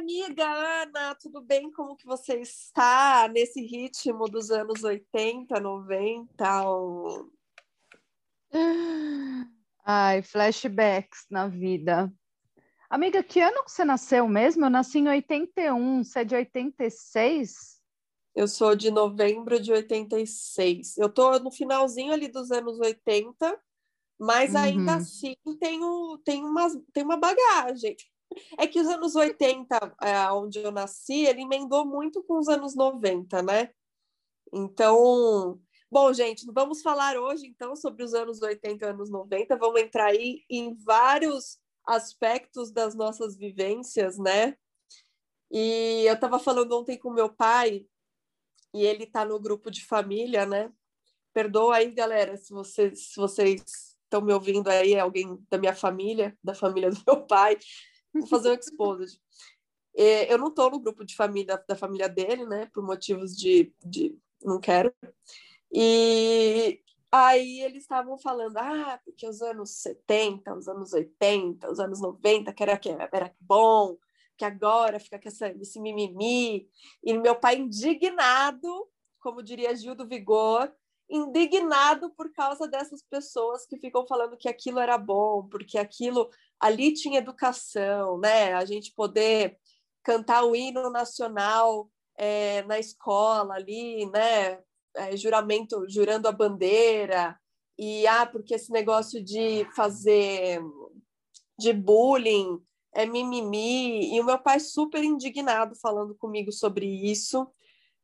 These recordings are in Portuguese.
Amiga Ana, tudo bem? Como que você está nesse ritmo dos anos 80, 90? Ou... Ai, flashbacks na vida. Amiga, que ano que você nasceu mesmo? Eu nasci em 81, você é de 86? Eu sou de novembro de 86. Eu tô no finalzinho ali dos anos 80, mas uhum. ainda assim tenho, tenho, uma, tenho uma bagagem. É que os anos 80, é, onde eu nasci, ele emendou muito com os anos 90, né? Então, bom, gente, vamos falar hoje então sobre os anos 80 e anos 90. Vamos entrar aí em vários aspectos das nossas vivências, né? E eu estava falando ontem com meu pai, e ele está no grupo de família, né? Perdoa aí, galera, se vocês, se vocês estão me ouvindo aí, é alguém da minha família, da família do meu pai, vou fazer um exposed. Eu não estou no grupo de família da família dele, né? Por motivos de, de não quero. E aí eles estavam falando, ah, porque os anos 70, os anos 80, os anos 90, que era, que era bom, que agora fica com essa, esse mimimi. E meu pai indignado, como diria Gil do Vigor, indignado por causa dessas pessoas que ficam falando que aquilo era bom, porque aquilo ali tinha educação, né? A gente poder cantar o hino nacional é, na escola ali, né? É, juramento, jurando a bandeira e ah, porque esse negócio de fazer de bullying é mimimi e o meu pai super indignado falando comigo sobre isso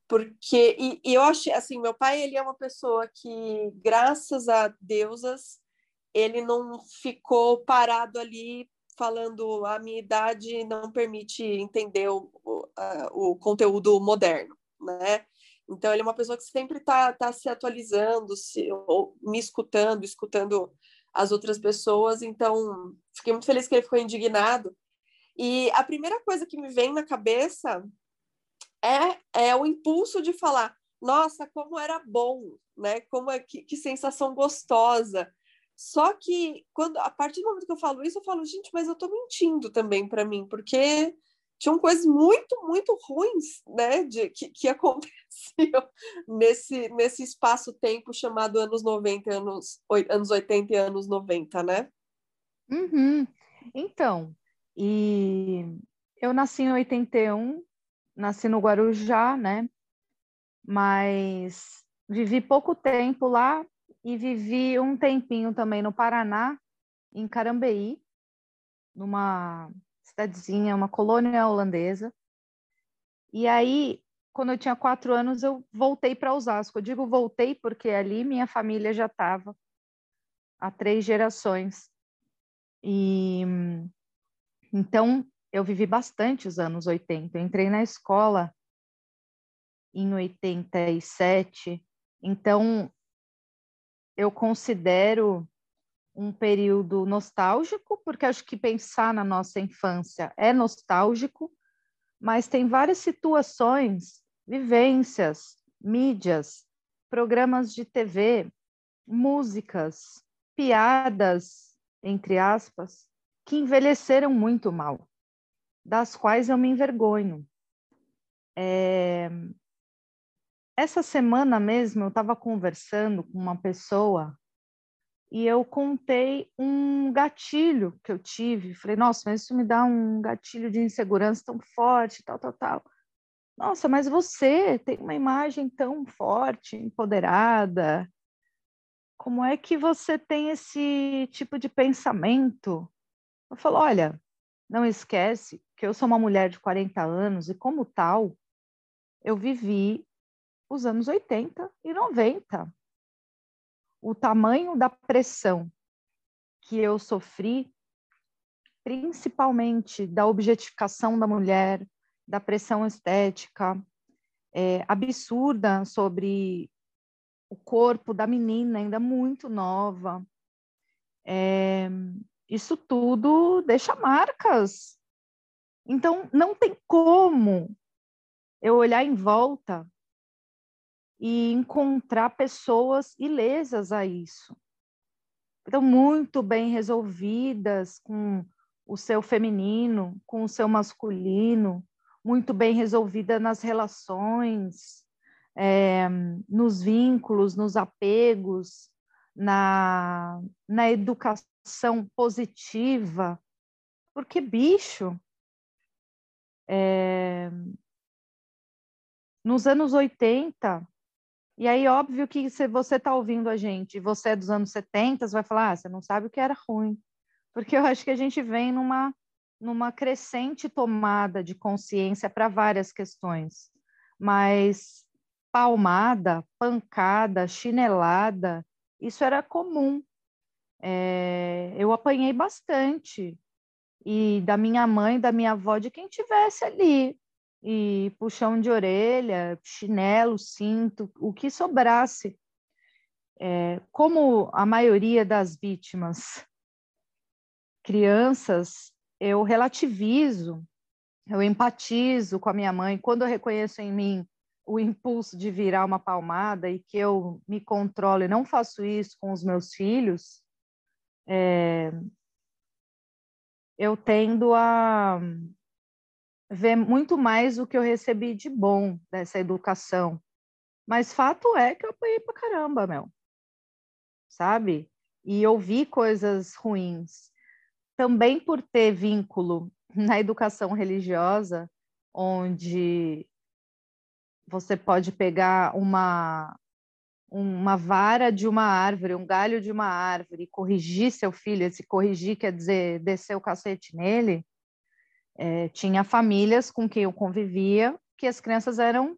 porque e, e, eu achei assim meu pai ele é uma pessoa que graças a deusas ele não ficou parado ali falando a minha idade não permite entender o, o, o conteúdo moderno né então ele é uma pessoa que sempre está tá se atualizando se ou me escutando escutando as outras pessoas então fiquei muito feliz que ele ficou indignado e a primeira coisa que me vem na cabeça é, é o impulso de falar, nossa, como era bom, né? Como é que, que sensação gostosa. Só que quando a partir do momento que eu falo isso, eu falo, gente, mas eu tô mentindo também para mim, porque tinham coisas muito, muito ruins, né, de, que, que aconteciam nesse, nesse espaço-tempo chamado anos 90, anos, anos 80 e anos 90, né? Uhum. Então, e eu nasci em 81, nasci no Guarujá, né? Mas vivi pouco tempo lá e vivi um tempinho também no Paraná, em Carambeí, numa cidadezinha, uma colônia holandesa. E aí, quando eu tinha quatro anos, eu voltei para Osasco. Eu digo voltei porque ali minha família já estava há três gerações. E então eu vivi bastante os anos 80. Eu entrei na escola em 87, então eu considero um período nostálgico, porque acho que pensar na nossa infância é nostálgico, mas tem várias situações, vivências, mídias, programas de TV, músicas, piadas, entre aspas, que envelheceram muito mal das quais eu me envergonho. É... Essa semana mesmo eu estava conversando com uma pessoa e eu contei um gatilho que eu tive. Falei, nossa, mas isso me dá um gatilho de insegurança tão forte, tal, tal, tal. Nossa, mas você tem uma imagem tão forte, empoderada. Como é que você tem esse tipo de pensamento? Eu falo, olha, não esquece que eu sou uma mulher de 40 anos e, como tal, eu vivi os anos 80 e 90. O tamanho da pressão que eu sofri, principalmente da objetificação da mulher, da pressão estética é, absurda sobre o corpo da menina, ainda muito nova. É, isso tudo deixa marcas. Então, não tem como eu olhar em volta e encontrar pessoas ilesas a isso. Então, muito bem resolvidas com o seu feminino, com o seu masculino, muito bem resolvida nas relações, é, nos vínculos, nos apegos, na, na educação positiva, porque bicho, é, nos anos 80, e aí óbvio que se você está ouvindo a gente, você é dos anos 70, você vai falar, ah, você não sabe o que era ruim, porque eu acho que a gente vem numa numa crescente tomada de consciência para várias questões, mas palmada, pancada, chinelada, isso era comum. É, eu apanhei bastante. E da minha mãe, da minha avó, de quem tivesse ali. E puxão de orelha, chinelo, cinto, o que sobrasse. É, como a maioria das vítimas, crianças, eu relativizo, eu empatizo com a minha mãe. Quando eu reconheço em mim o impulso de virar uma palmada e que eu me controlo e não faço isso com os meus filhos, é, eu tendo a ver muito mais o que eu recebi de bom dessa educação. Mas fato é que eu apanhei pra caramba, meu. Sabe? E ouvi coisas ruins. Também por ter vínculo na educação religiosa, onde você pode pegar uma uma vara de uma árvore, um galho de uma árvore, e corrigir seu filho, esse corrigir quer dizer descer o cacete nele, é, tinha famílias com quem eu convivia que as crianças eram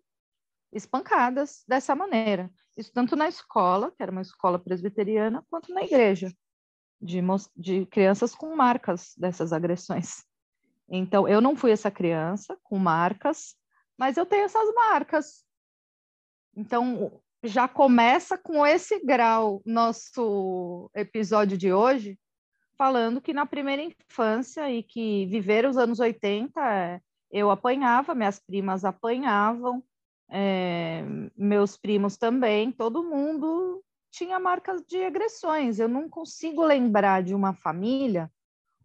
espancadas dessa maneira. Isso tanto na escola, que era uma escola presbiteriana, quanto na igreja, de, de crianças com marcas dessas agressões. Então, eu não fui essa criança com marcas, mas eu tenho essas marcas. Então, já começa com esse grau nosso episódio de hoje, falando que na primeira infância e que viver os anos 80, eu apanhava, minhas primas apanhavam, é, meus primos também, todo mundo tinha marcas de agressões. Eu não consigo lembrar de uma família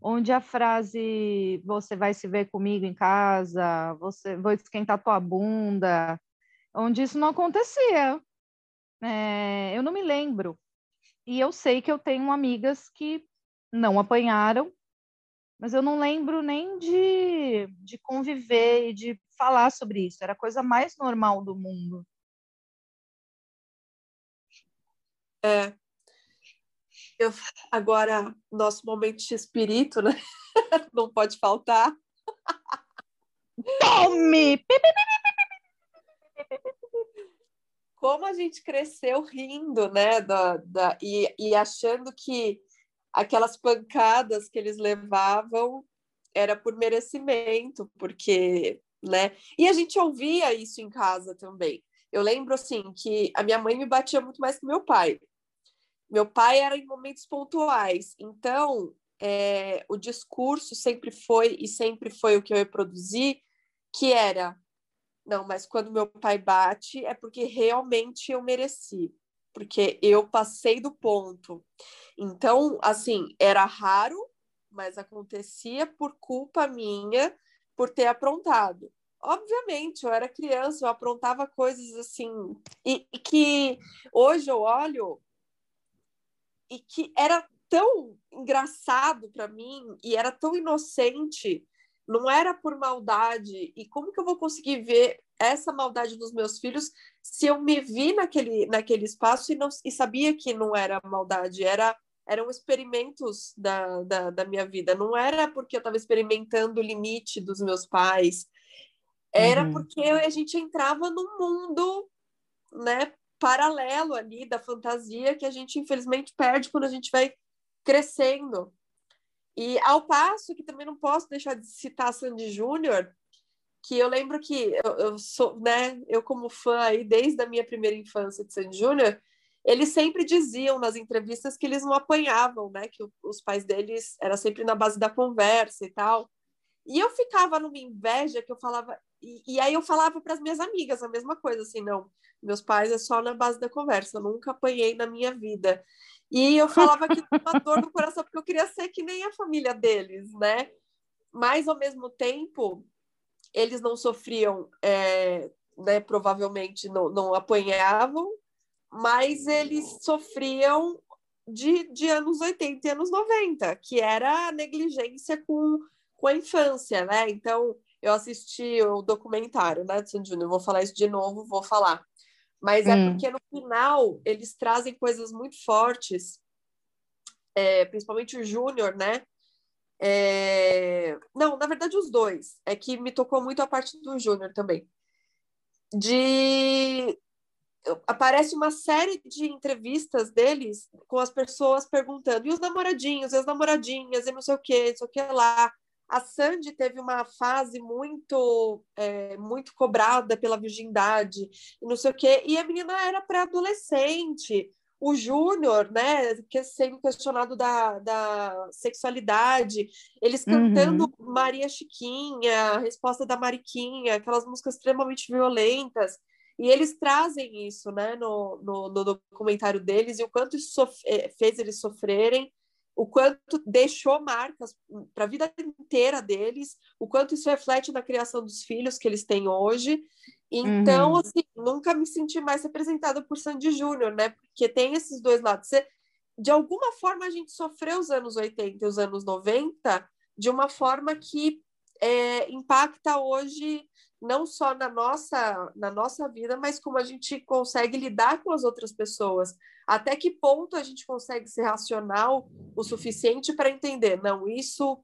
onde a frase você vai se ver comigo em casa, você vou esquentar tua bunda, onde isso não acontecia. É, eu não me lembro. E eu sei que eu tenho amigas que não apanharam, mas eu não lembro nem de, de conviver e de falar sobre isso. Era a coisa mais normal do mundo. É, eu, agora, nosso momento de espírito, né? Não pode faltar. Tome! Como a gente cresceu rindo, né? Da, da, e, e achando que aquelas pancadas que eles levavam era por merecimento, porque, né? E a gente ouvia isso em casa também. Eu lembro, assim, que a minha mãe me batia muito mais que meu pai. Meu pai era em momentos pontuais, então é, o discurso sempre foi e sempre foi o que eu reproduzi, que era não, mas quando meu pai bate é porque realmente eu mereci, porque eu passei do ponto. Então, assim, era raro, mas acontecia por culpa minha por ter aprontado. Obviamente, eu era criança, eu aprontava coisas assim, e, e que hoje eu olho e que era tão engraçado para mim e era tão inocente, não era por maldade. E como que eu vou conseguir ver essa maldade dos meus filhos se eu me vi naquele, naquele espaço e, não, e sabia que não era maldade, era eram experimentos da, da, da minha vida, não era porque eu estava experimentando o limite dos meus pais, era uhum. porque a gente entrava num mundo né, paralelo ali da fantasia que a gente infelizmente perde quando a gente vai crescendo. E ao passo que também não posso deixar de citar Sandy Júnior, que eu lembro que eu, eu, sou, né, eu como fã aí desde a minha primeira infância de Sandy Júnior, eles sempre diziam nas entrevistas que eles não apanhavam, né, que os pais deles era sempre na base da conversa e tal. E eu ficava numa inveja que eu falava, e, e aí eu falava para as minhas amigas a mesma coisa, assim, não, meus pais é só na base da conversa, eu nunca apanhei na minha vida. E eu falava que uma dor no coração, porque eu queria ser que nem a família deles, né? Mas, ao mesmo tempo, eles não sofriam, é, né, provavelmente não, não apanhavam, mas eles sofriam de, de anos 80 e anos 90, que era a negligência com, com a infância, né? Então, eu assisti o documentário, né, Sandy Júnior, vou falar isso de novo, vou falar. Mas é hum. é porque no final eles trazem coisas muito fortes, é, principalmente o Júnior, né? É... Não, na verdade, os dois. É que me tocou muito a parte do Júnior também. De. Aparece uma série de entrevistas deles com as pessoas perguntando: e os namoradinhos, e as namoradinhas, e não sei o que, não sei o que lá. A Sandy teve uma fase muito é, muito cobrada pela virgindade, e não sei o quê, e a menina era pré-adolescente o Júnior, né, que é sendo questionado da, da sexualidade, eles cantando uhum. Maria Chiquinha, a resposta da Mariquinha, aquelas músicas extremamente violentas, e eles trazem isso, né, no, no, no documentário deles, e o quanto isso eh, fez eles sofrerem, o quanto deixou marcas para a vida inteira deles, o quanto isso reflete na criação dos filhos que eles têm hoje, então, uhum. assim, nunca me senti mais representada por Sandy Júnior, né? Porque tem esses dois lados. Você, de alguma forma, a gente sofreu os anos 80 e os anos 90 de uma forma que é, impacta hoje não só na nossa, na nossa vida, mas como a gente consegue lidar com as outras pessoas. Até que ponto a gente consegue ser racional o suficiente para entender, não, isso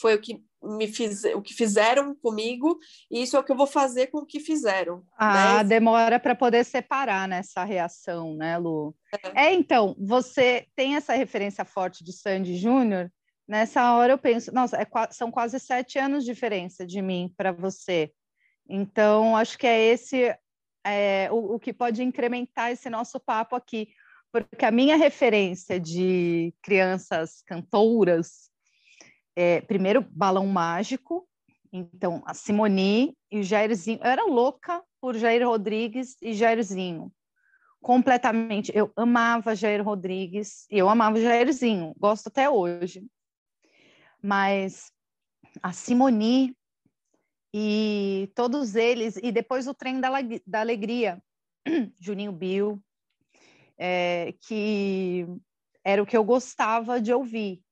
foi o que me fiz, o que fizeram comigo, e isso é o que eu vou fazer com o que fizeram. Ah, né? demora para poder separar nessa reação, né, Lu? É. é. então, você tem essa referência forte de Sandy Júnior, nessa hora eu penso, nossa, é, são quase sete anos de diferença de mim para você. Então, acho que é esse é, o, o que pode incrementar esse nosso papo aqui, porque a minha referência de crianças cantoras é, primeiro, Balão Mágico, então a Simoni e o Jairzinho. Eu era louca por Jair Rodrigues e Jairzinho. Completamente. Eu amava Jair Rodrigues e eu amava Jairzinho. Gosto até hoje. Mas a Simoni e todos eles, e depois o Trem da, da Alegria, Juninho Bill, é, que era o que eu gostava de ouvir.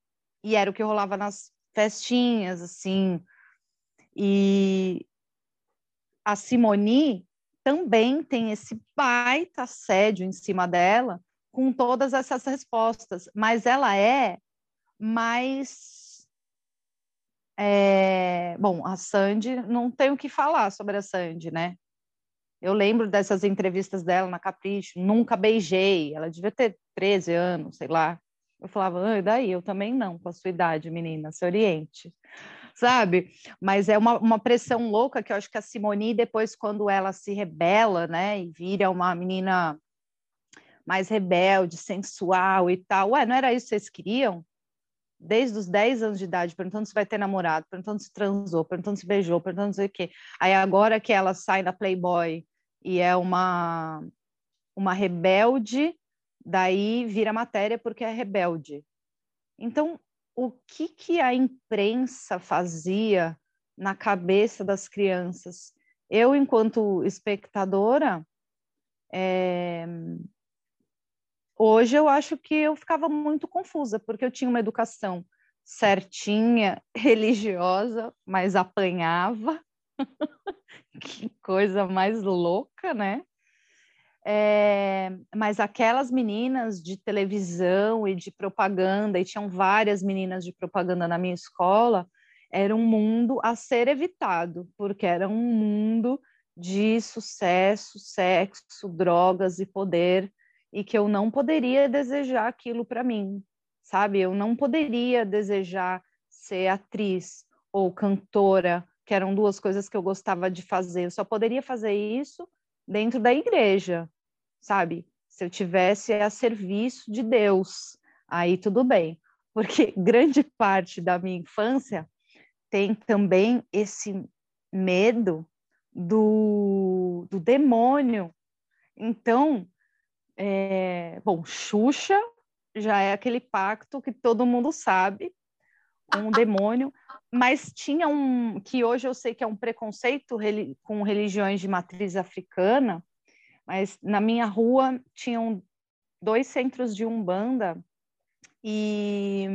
E era o que rolava nas festinhas, assim. E a Simoni também tem esse baita assédio em cima dela, com todas essas respostas, mas ela é mais. É... Bom, a Sandy, não tenho o que falar sobre a Sandy, né? Eu lembro dessas entrevistas dela na Capricho, nunca beijei, ela devia ter 13 anos, sei lá. Eu falava, ah, daí? Eu também não, com a sua idade, menina, se oriente. Sabe? Mas é uma, uma pressão louca que eu acho que a Simone, depois, quando ela se rebela, né, e vira uma menina mais rebelde, sensual e tal. Ué, não era isso que vocês queriam? Desde os 10 anos de idade, perguntando se vai ter namorado, perguntando se transou, perguntando se beijou, perguntando se o quê. Aí agora que ela sai da Playboy e é uma, uma rebelde daí vira matéria porque é rebelde. Então, o que, que a imprensa fazia na cabeça das crianças? Eu, enquanto espectadora, é... hoje eu acho que eu ficava muito confusa, porque eu tinha uma educação certinha, religiosa, mas apanhava. que coisa mais louca, né? É, mas aquelas meninas de televisão e de propaganda, e tinham várias meninas de propaganda na minha escola, era um mundo a ser evitado, porque era um mundo de sucesso, sexo, drogas e poder, e que eu não poderia desejar aquilo para mim, sabe? Eu não poderia desejar ser atriz ou cantora, que eram duas coisas que eu gostava de fazer. Eu só poderia fazer isso dentro da igreja, sabe? Se eu tivesse a serviço de Deus, aí tudo bem. Porque grande parte da minha infância tem também esse medo do, do demônio. Então, é, bom, Xuxa já é aquele pacto que todo mundo sabe o demônio, mas tinha um que hoje eu sei que é um preconceito com religiões de matriz africana, mas na minha rua tinham dois centros de umbanda e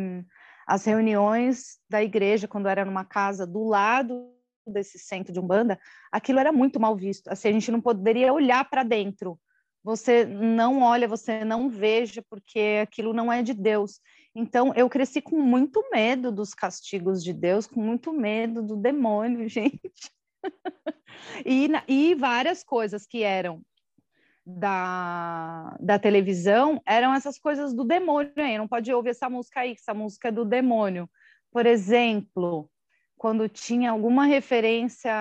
as reuniões da igreja quando era numa casa do lado desse centro de umbanda, aquilo era muito mal visto. Assim, a gente não poderia olhar para dentro você não olha, você não veja, porque aquilo não é de Deus. Então, eu cresci com muito medo dos castigos de Deus, com muito medo do demônio, gente. e, e várias coisas que eram da, da televisão eram essas coisas do demônio aí. Não pode ouvir essa música aí, essa música é do demônio. Por exemplo, quando tinha alguma referência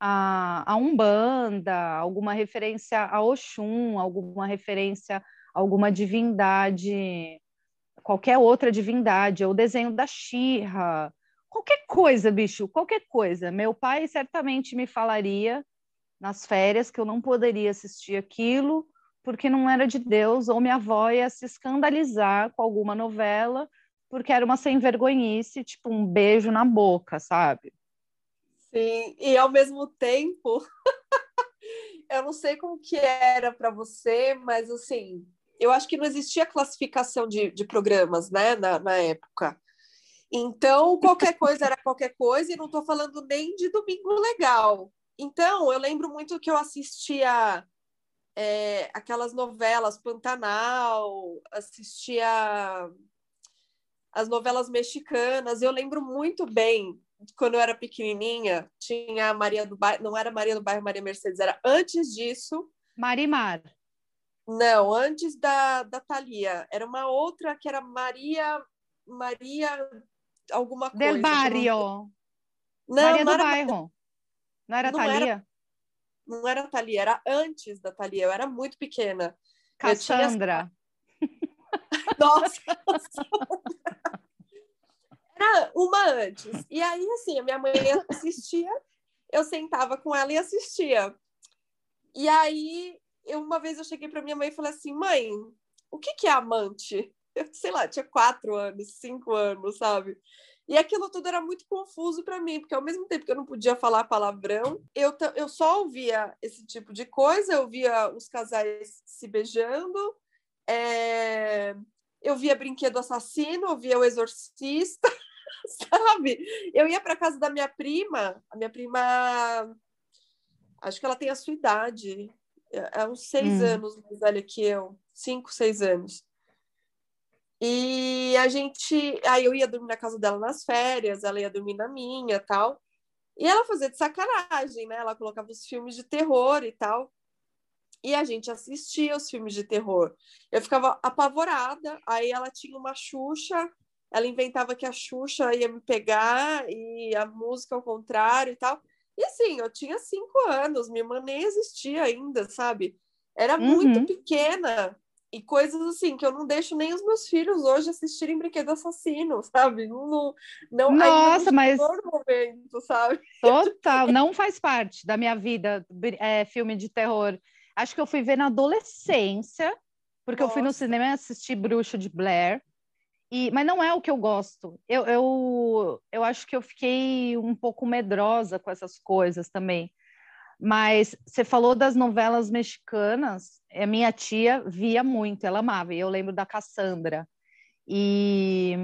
a, a Umbanda, alguma referência a Oxum, alguma referência a alguma divindade, qualquer outra divindade, ou desenho da Xirra, qualquer coisa, bicho, qualquer coisa. Meu pai certamente me falaria nas férias que eu não poderia assistir aquilo porque não era de Deus, ou minha avó ia se escandalizar com alguma novela porque era uma sem vergonhice, tipo um beijo na boca, sabe? Sim, e ao mesmo tempo, eu não sei como que era para você, mas assim, eu acho que não existia classificação de, de programas, né, na, na época. Então, qualquer coisa era qualquer coisa, e não estou falando nem de Domingo Legal. Então, eu lembro muito que eu assistia é, aquelas novelas Pantanal, assistia as novelas mexicanas. Eu lembro muito bem quando eu era pequenininha, tinha a Maria do Bairro, não era Maria do Bairro, Maria Mercedes, era antes disso. Marimar. Não, antes da, da Thalia. Era uma outra que era Maria. Maria. alguma coisa. Del Barrio. Não, Maria não do Bairro. Não era não Thalia? Era, não era Thalia, era antes da Thalia. Eu era muito pequena. Cassandra. Tinha... Nossa! Era uma antes. E aí, assim, a minha mãe assistia, eu sentava com ela e assistia. E aí, eu, uma vez eu cheguei para minha mãe e falei assim: mãe, o que, que é amante? Eu, sei lá, tinha quatro anos, cinco anos, sabe? E aquilo tudo era muito confuso para mim, porque ao mesmo tempo que eu não podia falar palavrão, eu, eu só ouvia esse tipo de coisa, eu via os casais se beijando, é... eu via Brinquedo Assassino, eu via O Exorcista, sabe? Eu ia para casa da minha prima, a minha prima, acho que ela tem a sua idade, é, é uns seis hum. anos mais velha que eu, cinco, seis anos. E a gente, aí eu ia dormir na casa dela nas férias, ela ia dormir na minha, tal. E ela fazia de sacanagem, né? Ela colocava os filmes de terror e tal. E a gente assistia os filmes de terror. Eu ficava apavorada. Aí ela tinha uma Xuxa ela inventava que a Xuxa ia me pegar e a música ao contrário e tal. E assim, eu tinha cinco anos, minha irmã nem existia ainda, sabe? Era uhum. muito pequena. E coisas assim, que eu não deixo nem os meus filhos hoje assistirem Brinquedo Assassino, sabe? Não, não, Nossa, mas. Momento, sabe? Total, não faz parte da minha vida é, filme de terror. Acho que eu fui ver na adolescência, porque Nossa. eu fui no cinema assistir Bruxo de Blair. E, mas não é o que eu gosto. Eu, eu, eu acho que eu fiquei um pouco medrosa com essas coisas também. Mas você falou das novelas mexicanas, a minha tia via muito, ela amava, e eu lembro da Cassandra. E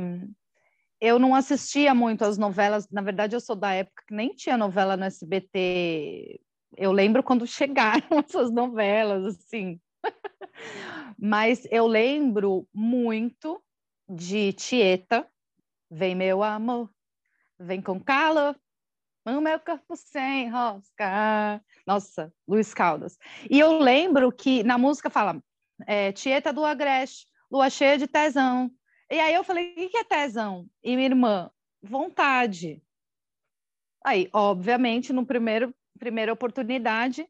eu não assistia muito as novelas, na verdade, eu sou da época que nem tinha novela no SBT. Eu lembro quando chegaram essas novelas, assim. Mas eu lembro muito de Tieta, Vem meu amor, vem com calor, no meu corpo sem rosca. Nossa, Luiz Caldas. E eu lembro que na música fala é, Tieta do Agreste, lua cheia de tesão, E aí eu falei, o que é tesão? E minha irmã, vontade. Aí, obviamente, no primeiro primeira oportunidade,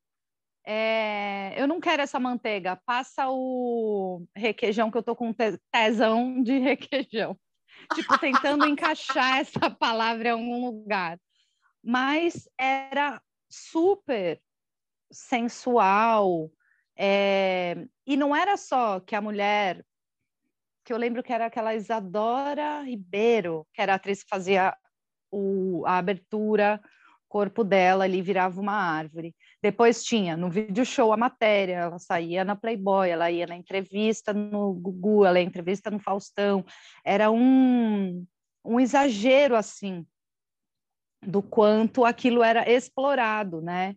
é, eu não quero essa manteiga, passa o requeijão que eu tô com tesão de requeijão. Tipo, tentando encaixar essa palavra em algum lugar. Mas era super sensual. É, e não era só que a mulher, que eu lembro que era aquela Isadora Ribeiro, que era a atriz que fazia o, a abertura, corpo dela ali virava uma árvore. Depois tinha no vídeo show a matéria, ela saía na Playboy, ela ia na entrevista no Gugu, ela ia entrevista no Faustão. Era um, um exagero assim do quanto aquilo era explorado, né?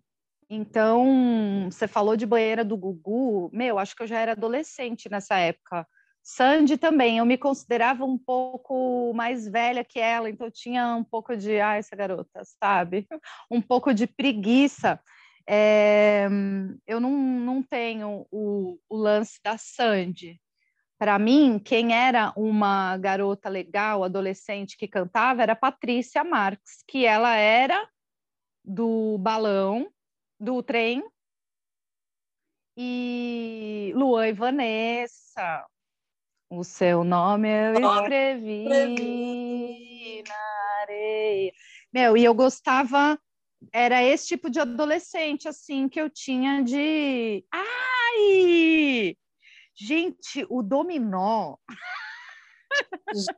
Então, você falou de banheira do Gugu, meu, acho que eu já era adolescente nessa época. Sandy também, eu me considerava um pouco mais velha que ela, então tinha um pouco de, ah, essa garota, sabe? Um pouco de preguiça. É, eu não, não tenho o, o lance da Sandy. Para mim, quem era uma garota legal, adolescente que cantava, era Patrícia Marques, que ela era do balão, do trem, e Luan e Vanessa, o seu nome eu escrevi na areia. Meu, e eu gostava, era esse tipo de adolescente, assim, que eu tinha de. Ai! Gente, o dominó.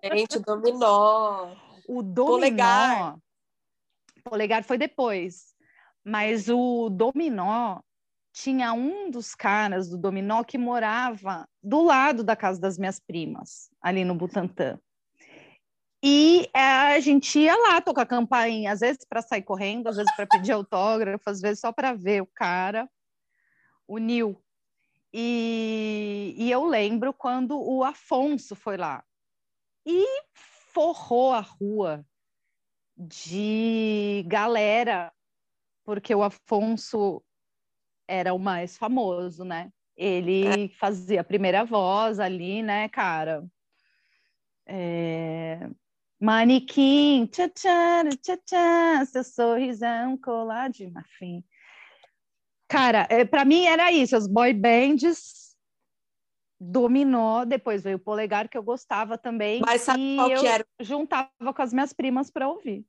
Gente, dominó. O dominó. Polegar. Polegar foi depois. Mas o dominó tinha um dos caras do dominó que morava do lado da casa das minhas primas, ali no Butantã. E é, a gente ia lá tocar campainha, às vezes para sair correndo, às vezes para pedir autógrafo, às vezes só para ver o cara, o Nil. E, e eu lembro quando o Afonso foi lá e forrou a rua de galera, porque o Afonso era o mais famoso, né? Ele é. fazia a primeira voz ali, né, cara? É... Manequim, tchan, tchan, tchan, seu sorrisão colar de marfim. Cara, é, para mim era isso, as boy bands dominou, depois veio o polegar que eu gostava também. Mas sabe e qual eu que era? juntava com as minhas primas para ouvir.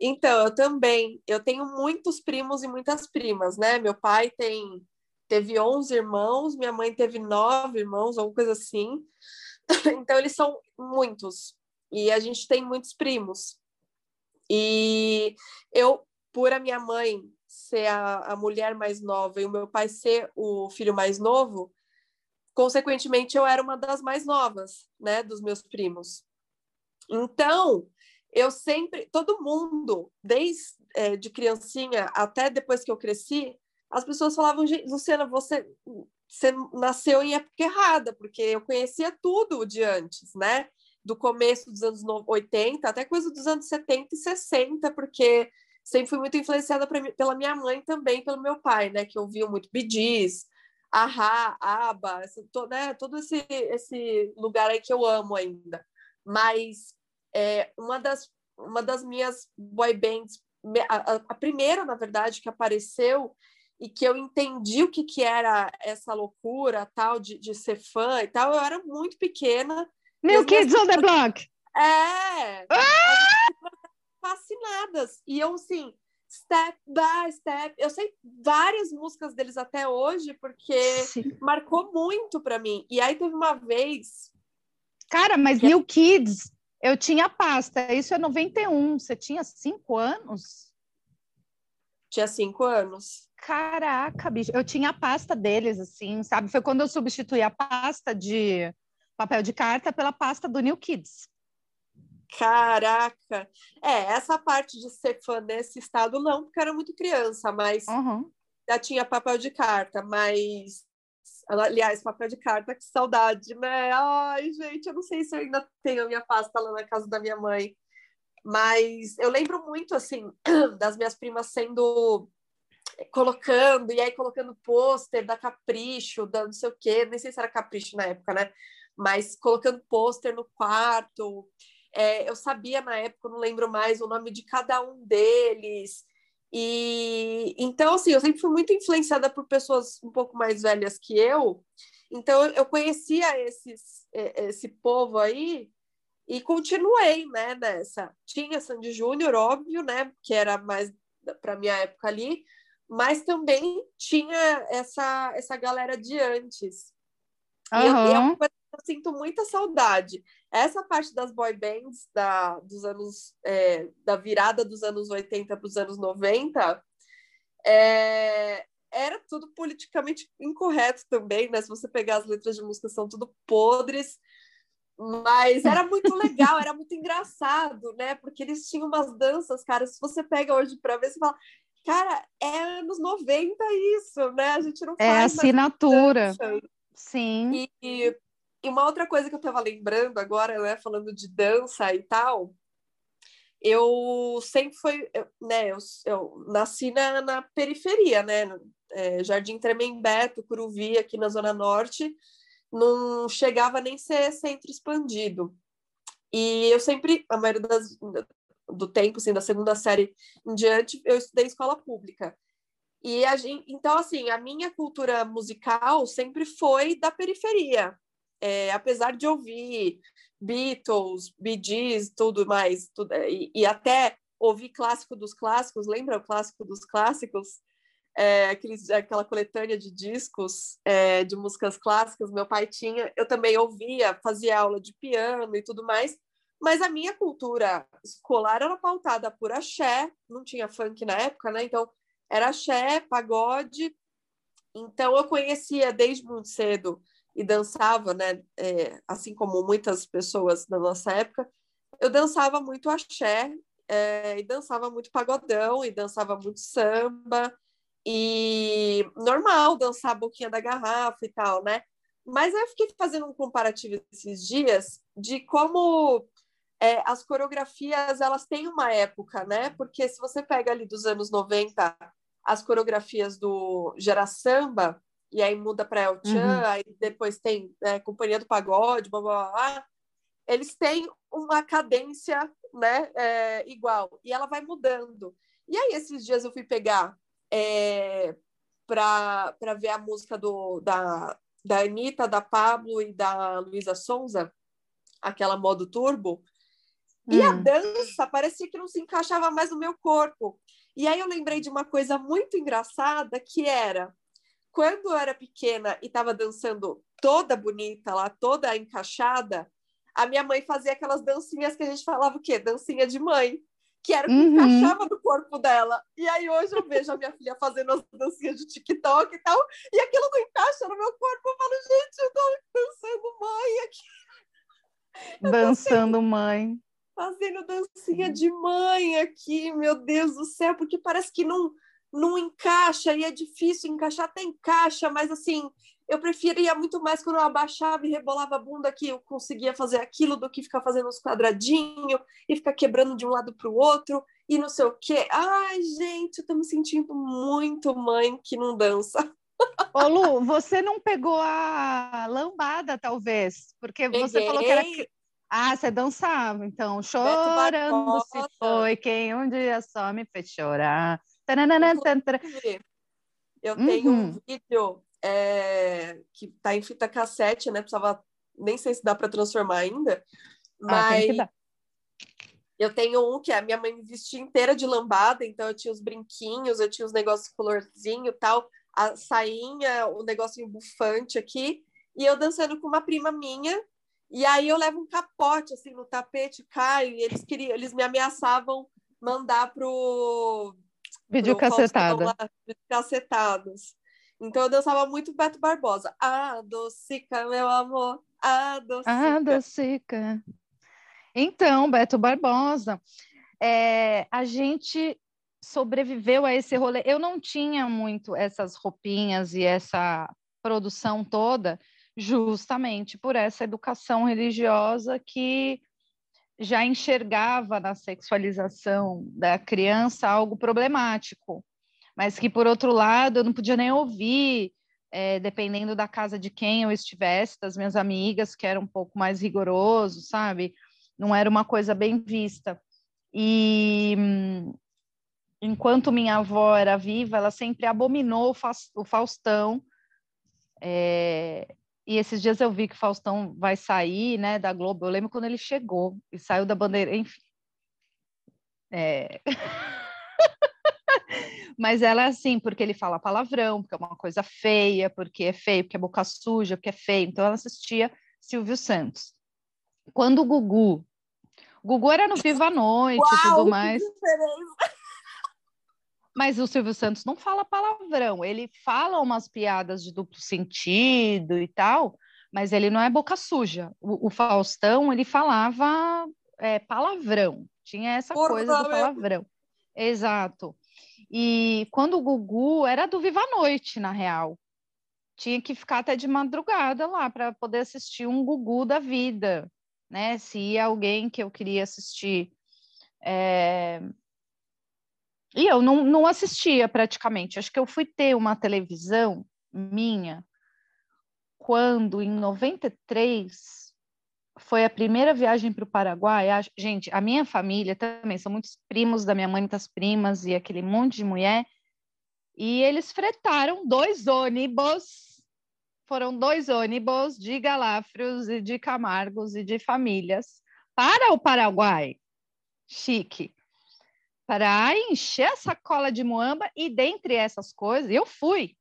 Então, eu também. Eu tenho muitos primos e muitas primas, né? Meu pai tem teve 11 irmãos, minha mãe teve nove irmãos, alguma coisa assim. Então, eles são muitos. E a gente tem muitos primos. E eu, por a minha mãe ser a, a mulher mais nova e o meu pai ser o filho mais novo, consequentemente, eu era uma das mais novas, né, dos meus primos. Então, eu sempre, todo mundo, desde é, de criancinha até depois que eu cresci, as pessoas falavam, Luciana, você, você nasceu em época errada, porque eu conhecia tudo de antes, né? Do começo dos anos 80 até coisa dos anos 70 e 60, porque sempre fui muito influenciada pela minha mãe também, pelo meu pai, né? Que ouvia muito bidis, Ahá, Aba, todo, né? todo esse, esse lugar aí que eu amo ainda. Mas é, uma, das, uma das minhas boy bands, a, a, primeira, na verdade, que apareceu e que eu entendi o que, que era essa loucura tal de, de ser fã e tal, eu era muito pequena. New Kids on the Block! É! Ah! Fascinadas. E eu, assim, step by step. Eu sei várias músicas deles até hoje, porque Sim. marcou muito para mim. E aí teve uma vez. Cara, mas que... New Kids eu tinha pasta, isso é 91. Você tinha cinco anos? Tinha cinco anos. Caraca, bicho. Eu tinha a pasta deles, assim, sabe? Foi quando eu substituí a pasta de papel de carta pela pasta do New Kids. Caraca! É, essa parte de ser fã desse estado, não, porque era muito criança, mas uhum. já tinha papel de carta, mas Aliás, papel de carta, que saudade, né? Ai, gente, eu não sei se eu ainda tenho a minha pasta lá na casa da minha mãe. Mas eu lembro muito, assim, das minhas primas sendo colocando, e aí colocando pôster da Capricho, da não sei o quê, nem sei se era Capricho na época, né? mas colocando pôster no quarto. É, eu sabia na época, não lembro mais o nome de cada um deles. E então, assim, eu sempre fui muito influenciada por pessoas um pouco mais velhas que eu. Então, eu conhecia esses, esse povo aí e continuei, né, nessa. Tinha Sandy Júnior, óbvio, né, que era mais para minha época ali, mas também tinha essa, essa galera de antes. Uhum. E, eu, e eu sinto muita saudade. Essa parte das boy bands da, dos anos é, da virada dos anos 80 para os anos 90 é, era tudo politicamente incorreto também, né? Se você pegar as letras de música, são tudo podres. Mas era muito legal, era muito engraçado, né? Porque eles tinham umas danças, cara. Se você pega hoje para ver, você fala, cara, é anos 90 isso, né? A gente não é faz. É assinatura. Sim. E, e uma outra coisa que eu estava lembrando agora, né, falando de dança e tal, eu sempre foi, né, eu, eu nasci na, na, periferia, né, é, Jardim Tremembé, Tucuruvi, aqui na Zona Norte, não chegava nem ser centro expandido. E eu sempre, a maioria das, do tempo, assim, da segunda série em diante, eu estudei escola pública. E a gente, então, assim, a minha cultura musical sempre foi da periferia é, apesar de ouvir Beatles, Bee Gees, tudo mais, tudo, é, e, e, até ouvir clássico dos clássicos, lembra o clássico dos clássicos? É, aqueles, aquela coletânea de discos é, de músicas clássicas, meu pai tinha, eu também ouvia, fazia aula de piano e tudo mais, mas a minha cultura escolar era pautada por axé, não tinha funk na época, né? Então era axé, pagode. Então eu conhecia desde muito cedo e dançava, né? É, assim como muitas pessoas da nossa época, eu dançava muito axé é, e dançava muito pagodão e dançava muito samba e normal dançar a boquinha da garrafa e tal, né? Mas eu fiquei fazendo um comparativo esses dias de como é, as coreografias elas têm uma época, né? Porque se você pega ali dos anos 90 as coreografias do Gera Samba, e aí muda para El Chan, uhum. aí depois tem né, Companhia do Pagode, blá, blá, blá, eles têm uma cadência né, é, igual, e ela vai mudando. E aí, esses dias eu fui pegar é, para ver a música do, da, da Anitta, da Pablo e da Luísa Sonza, aquela modo turbo, e a hum. dança parecia que não se encaixava mais no meu corpo. E aí eu lembrei de uma coisa muito engraçada que era quando eu era pequena e estava dançando toda bonita lá, toda encaixada, a minha mãe fazia aquelas dancinhas que a gente falava o quê? Dancinha de mãe, que era que uhum. encaixava no corpo dela. E aí hoje eu vejo a minha filha fazendo as dancinhas de TikTok e tal, e aquilo não encaixa no meu corpo. Eu falo, gente, eu tô dançando mãe aqui. Eu dançando mãe. Fazendo dancinha de mãe aqui, meu Deus do céu, porque parece que não não encaixa e é difícil encaixar, até encaixa, mas assim, eu preferia muito mais quando eu abaixava e rebolava a bunda que eu conseguia fazer aquilo do que ficar fazendo uns quadradinhos e ficar quebrando de um lado para o outro e não sei o quê. Ai, gente, eu tô me sentindo muito mãe que não dança. Ô Lu, você não pegou a lambada, talvez, porque Peguei. você falou que era. Ah, você dançava, então, chorando se foi quem um dia só me fez chorar. Eu tenho uhum. um vídeo é, que tá em fita cassete, né? Precisava, nem sei se dá para transformar ainda, mas ah, eu tenho um que a minha mãe me vestia inteira de lambada, então eu tinha os brinquinhos, eu tinha os negócios colorzinho tal, a sainha, o negocinho bufante aqui, e eu dançando com uma prima minha, e aí eu levo um capote assim no tapete, caio, e eles queriam, eles me ameaçavam mandar pro Videocassetada. Videocacetados. Então eu dançava muito Beto Barbosa. Adocica, meu amor. Adocica. Adocica. Então, Beto Barbosa, é, a gente sobreviveu a esse rolê. Eu não tinha muito essas roupinhas e essa produção toda, justamente por essa educação religiosa que já enxergava na sexualização da criança algo problemático, mas que, por outro lado, eu não podia nem ouvir, é, dependendo da casa de quem eu estivesse, das minhas amigas, que era um pouco mais rigoroso, sabe? Não era uma coisa bem vista. E enquanto minha avó era viva, ela sempre abominou o Faustão. É, e esses dias eu vi que o Faustão vai sair, né, da Globo. Eu lembro quando ele chegou e saiu da bandeira, enfim. É... Mas ela é assim, porque ele fala palavrão, porque é uma coisa feia, porque é feio, porque é boca suja, porque é feio. Então ela assistia Silvio Santos. Quando o Gugu. Gugu era no Viva a Noite e tudo mais. Mas o Silvio Santos não fala palavrão, ele fala umas piadas de duplo sentido e tal, mas ele não é boca suja. O, o Faustão, ele falava é, palavrão, tinha essa coisa do palavrão. Exato. E quando o Gugu era do Viva a Noite, na real. Tinha que ficar até de madrugada lá para poder assistir um Gugu da vida, né? Se ia alguém que eu queria assistir. É... E eu não, não assistia praticamente. Acho que eu fui ter uma televisão minha quando, em 93, foi a primeira viagem para o Paraguai. A, gente, a minha família também são muitos primos da minha mãe, muitas primas e aquele monte de mulher. E eles fretaram dois ônibus, foram dois ônibus de Galafrios e de Camargos e de famílias para o Paraguai. Chique. Para encher a sacola de muamba e dentre essas coisas, eu fui.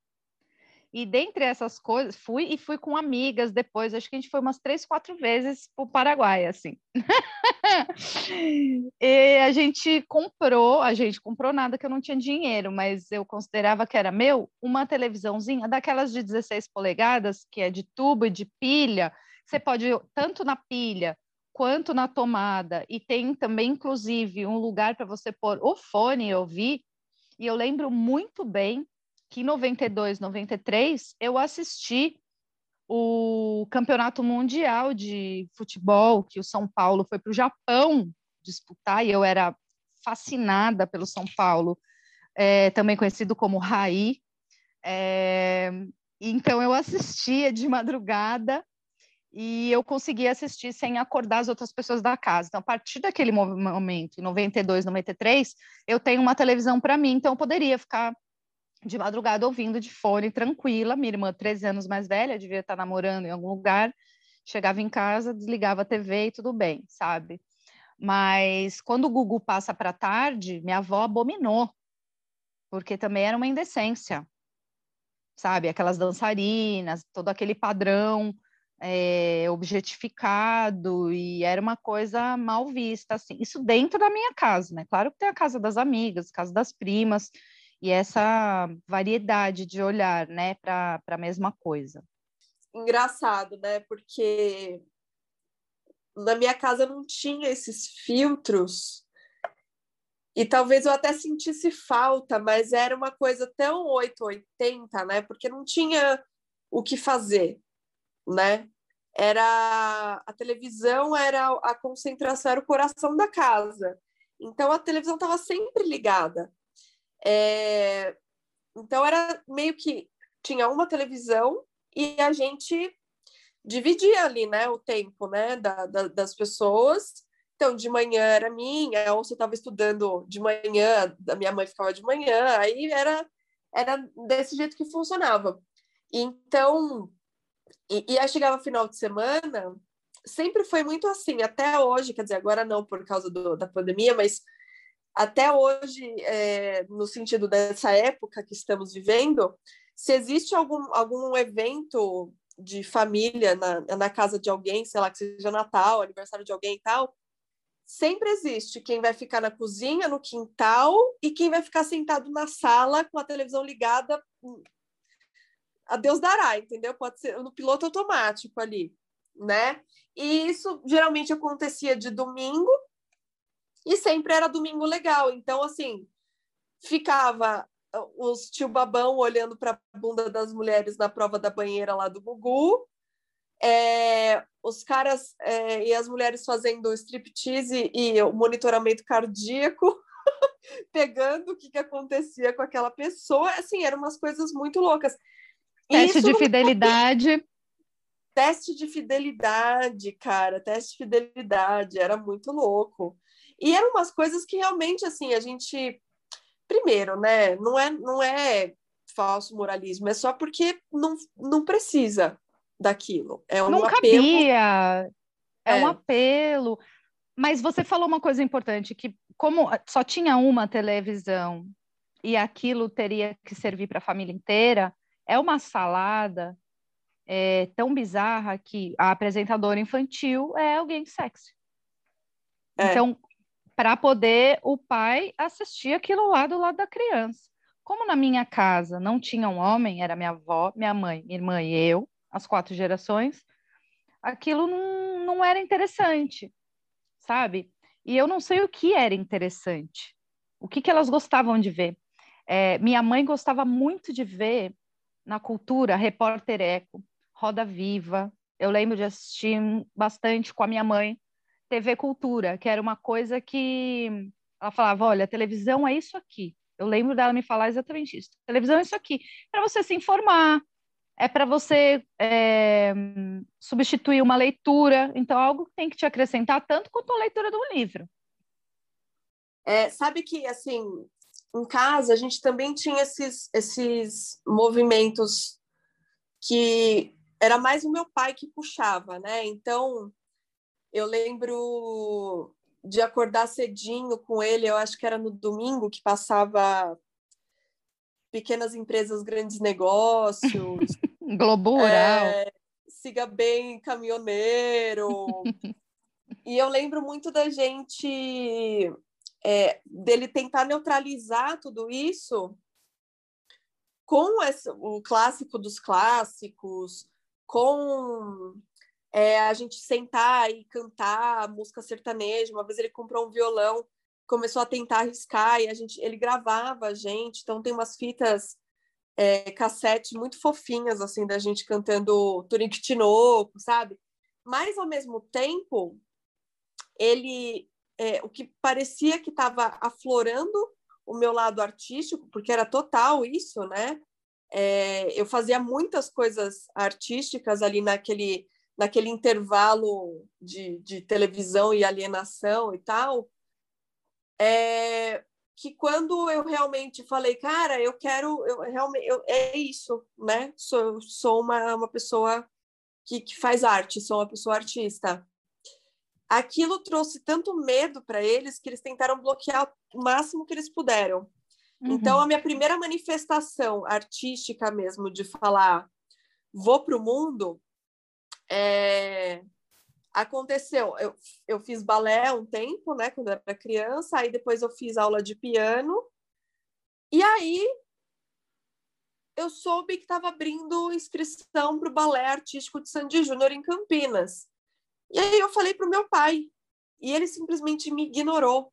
E dentre essas coisas, fui e fui com amigas depois. Acho que a gente foi umas três, quatro vezes para o Paraguai, assim. e a gente comprou, a gente comprou nada que eu não tinha dinheiro, mas eu considerava que era meu, uma televisãozinha daquelas de 16 polegadas, que é de tubo e de pilha. Você pode, tanto na pilha quanto na tomada, e tem também, inclusive, um lugar para você pôr o fone e ouvir. E eu lembro muito bem que em 92, 93, eu assisti o Campeonato Mundial de Futebol, que o São Paulo foi para o Japão disputar, e eu era fascinada pelo São Paulo, é, também conhecido como Rai. É, então eu assistia de madrugada e eu conseguia assistir sem acordar as outras pessoas da casa. Então, a partir daquele momento, em 92, 93, eu tenho uma televisão para mim, então eu poderia ficar de madrugada ouvindo de fone, tranquila. Minha irmã, 13 anos mais velha, devia estar namorando em algum lugar. Chegava em casa, desligava a TV e tudo bem, sabe? Mas quando o Gugu passa para tarde, minha avó abominou, porque também era uma indecência, sabe? Aquelas dançarinas, todo aquele padrão é, objetificado e era uma coisa mal vista, assim. Isso dentro da minha casa, né? Claro que tem a casa das amigas, casa das primas, e essa variedade de olhar, né, para a mesma coisa. Engraçado, né? Porque na minha casa não tinha esses filtros e talvez eu até sentisse falta, mas era uma coisa tão 880, né? Porque não tinha o que fazer, né? Era a televisão era a concentração, era o coração da casa. Então a televisão estava sempre ligada. É... Então era meio que tinha uma televisão e a gente dividia ali, né, o tempo, né, da, da, das pessoas. Então, de manhã era minha, ou se eu estava estudando de manhã, a minha mãe ficava de manhã, aí era, era desse jeito que funcionava. Então, e, e aí chegava final de semana, sempre foi muito assim, até hoje, quer dizer, agora não por causa do, da pandemia, mas até hoje, é, no sentido dessa época que estamos vivendo, se existe algum, algum evento de família na, na casa de alguém, sei lá, que seja Natal, aniversário de alguém e tal, sempre existe quem vai ficar na cozinha, no quintal, e quem vai ficar sentado na sala com a televisão ligada. A Deus dará, entendeu? Pode ser no piloto automático ali, né? E isso geralmente acontecia de domingo, e sempre era domingo legal. Então, assim, ficava os tio babão olhando para a bunda das mulheres na prova da banheira lá do Gugu, é, os caras é, e as mulheres fazendo striptease e o monitoramento cardíaco, pegando o que, que acontecia com aquela pessoa, assim, eram umas coisas muito loucas. Teste de fidelidade. Teste de fidelidade, cara, teste de fidelidade, era muito louco. E eram umas coisas que realmente, assim, a gente. Primeiro, né? Não é, não é falso moralismo, é só porque não, não precisa daquilo. É um não apelo. cabia. É, é um apelo. Mas você falou uma coisa importante, que como só tinha uma televisão e aquilo teria que servir para a família inteira, é uma salada é, tão bizarra que a apresentadora infantil é alguém sexy. É. Então, para poder o pai assistir aquilo lá do lado da criança. Como na minha casa não tinha um homem, era minha avó, minha mãe, minha irmã e eu, as quatro gerações, aquilo não, não era interessante, sabe? E eu não sei o que era interessante, o que, que elas gostavam de ver. É, minha mãe gostava muito de ver na cultura Repórter Eco, Roda Viva. Eu lembro de assistir bastante com a minha mãe TV Cultura, que era uma coisa que ela falava: olha, televisão é isso aqui. Eu lembro dela me falar exatamente isso. Televisão é isso aqui, para você se informar, é para você é, substituir uma leitura. Então, algo que tem que te acrescentar tanto quanto a leitura de um livro. É, sabe que, assim, em casa a gente também tinha esses, esses movimentos que era mais o meu pai que puxava, né? Então, eu lembro de acordar cedinho com ele, eu acho que era no domingo que passava pequenas empresas, grandes negócios. Globo Rural. É, siga bem, caminhoneiro. e eu lembro muito da gente, é, dele tentar neutralizar tudo isso com esse, o clássico dos clássicos, com é, a gente sentar e cantar música sertaneja. Uma vez ele comprou um violão, começou a tentar arriscar e a gente, ele gravava a gente. Então tem umas fitas é, cassete muito fofinhas assim da gente cantando Tunique Tinoco, sabe? Mas ao mesmo tempo ele é, o que parecia que estava aflorando o meu lado artístico, porque era total isso, né? É, eu fazia muitas coisas artísticas ali naquele naquele intervalo de, de televisão e alienação e tal, é, que quando eu realmente falei, cara, eu quero, eu realmente, eu, é isso, né? Sou, sou uma, uma pessoa que, que faz arte, sou uma pessoa artista. Aquilo trouxe tanto medo para eles que eles tentaram bloquear o máximo que eles puderam. Uhum. Então, a minha primeira manifestação artística mesmo de falar vou para o mundo é, aconteceu, eu, eu fiz balé um tempo, né, quando eu era criança, aí depois eu fiz aula de piano, e aí eu soube que estava abrindo inscrição para o balé artístico de Sandy Júnior em Campinas. E aí eu falei para o meu pai, e ele simplesmente me ignorou.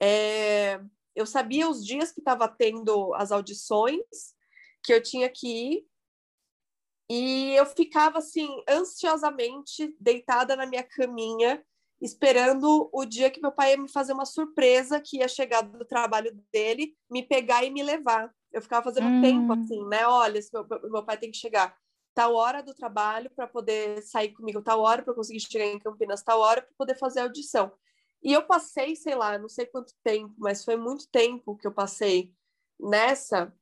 É, eu sabia os dias que estava tendo as audições, que eu tinha que ir, e eu ficava assim, ansiosamente deitada na minha caminha, esperando o dia que meu pai ia me fazer uma surpresa, que ia chegar do trabalho dele, me pegar e me levar. Eu ficava fazendo hum. tempo assim, né? Olha, meu, meu pai tem que chegar tal hora do trabalho para poder sair comigo, tal hora para conseguir chegar em Campinas, tal hora para poder fazer a audição. E eu passei, sei lá, não sei quanto tempo, mas foi muito tempo que eu passei nessa.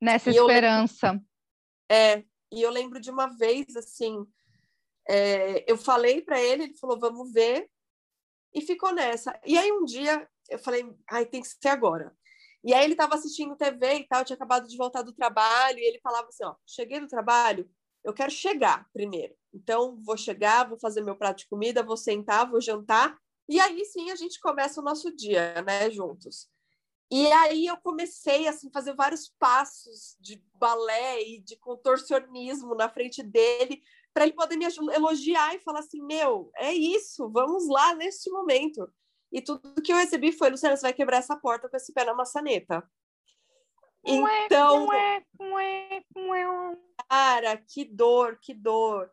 Nessa esperança. Eu, é, e eu lembro de uma vez, assim, é, eu falei para ele, ele falou, vamos ver, e ficou nessa. E aí um dia eu falei, ai, tem que ser agora. E aí ele estava assistindo TV e tal, tinha acabado de voltar do trabalho, e ele falava assim, ó, cheguei do trabalho, eu quero chegar primeiro. Então, vou chegar, vou fazer meu prato de comida, vou sentar, vou jantar, e aí sim a gente começa o nosso dia, né, juntos. E aí eu comecei assim fazer vários passos de balé e de contorcionismo na frente dele para ele poder me elogiar e falar assim, meu, é isso, vamos lá neste momento. E tudo que eu recebi foi, Luciana, você vai quebrar essa porta com esse pé na maçaneta. Então, cara, que dor, que dor.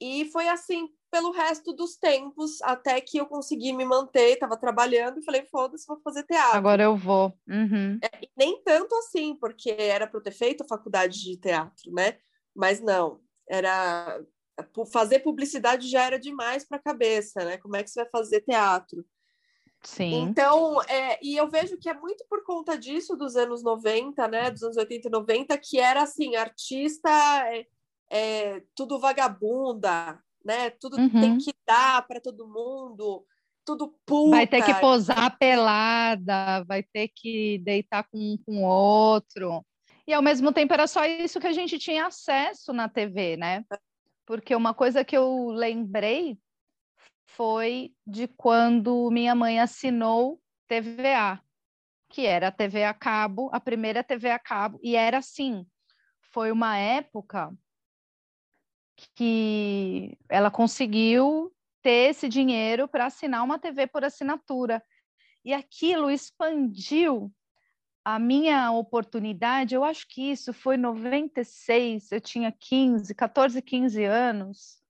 E foi assim, pelo resto dos tempos, até que eu consegui me manter, estava trabalhando e falei, foda-se, vou fazer teatro. Agora eu vou. Uhum. É, nem tanto assim, porque era para eu ter feito a faculdade de teatro, né? Mas não, era fazer publicidade já era demais para a cabeça, né? Como é que você vai fazer teatro? Sim. Então, é, e eu vejo que é muito por conta disso dos anos 90, né? Dos anos 80 e 90, que era assim, artista é, é tudo vagabunda, né? Tudo uhum. tem que dar para todo mundo, tudo puta. Vai ter que posar pelada, vai ter que deitar com um com outro. E ao mesmo tempo era só isso que a gente tinha acesso na TV, né? Porque uma coisa que eu lembrei foi de quando minha mãe assinou TVA, que era a TV a cabo, a primeira TV a cabo, e era assim, foi uma época que ela conseguiu ter esse dinheiro para assinar uma TV por assinatura. E aquilo expandiu a minha oportunidade. Eu acho que isso foi 96, eu tinha 15, 14, 15 anos.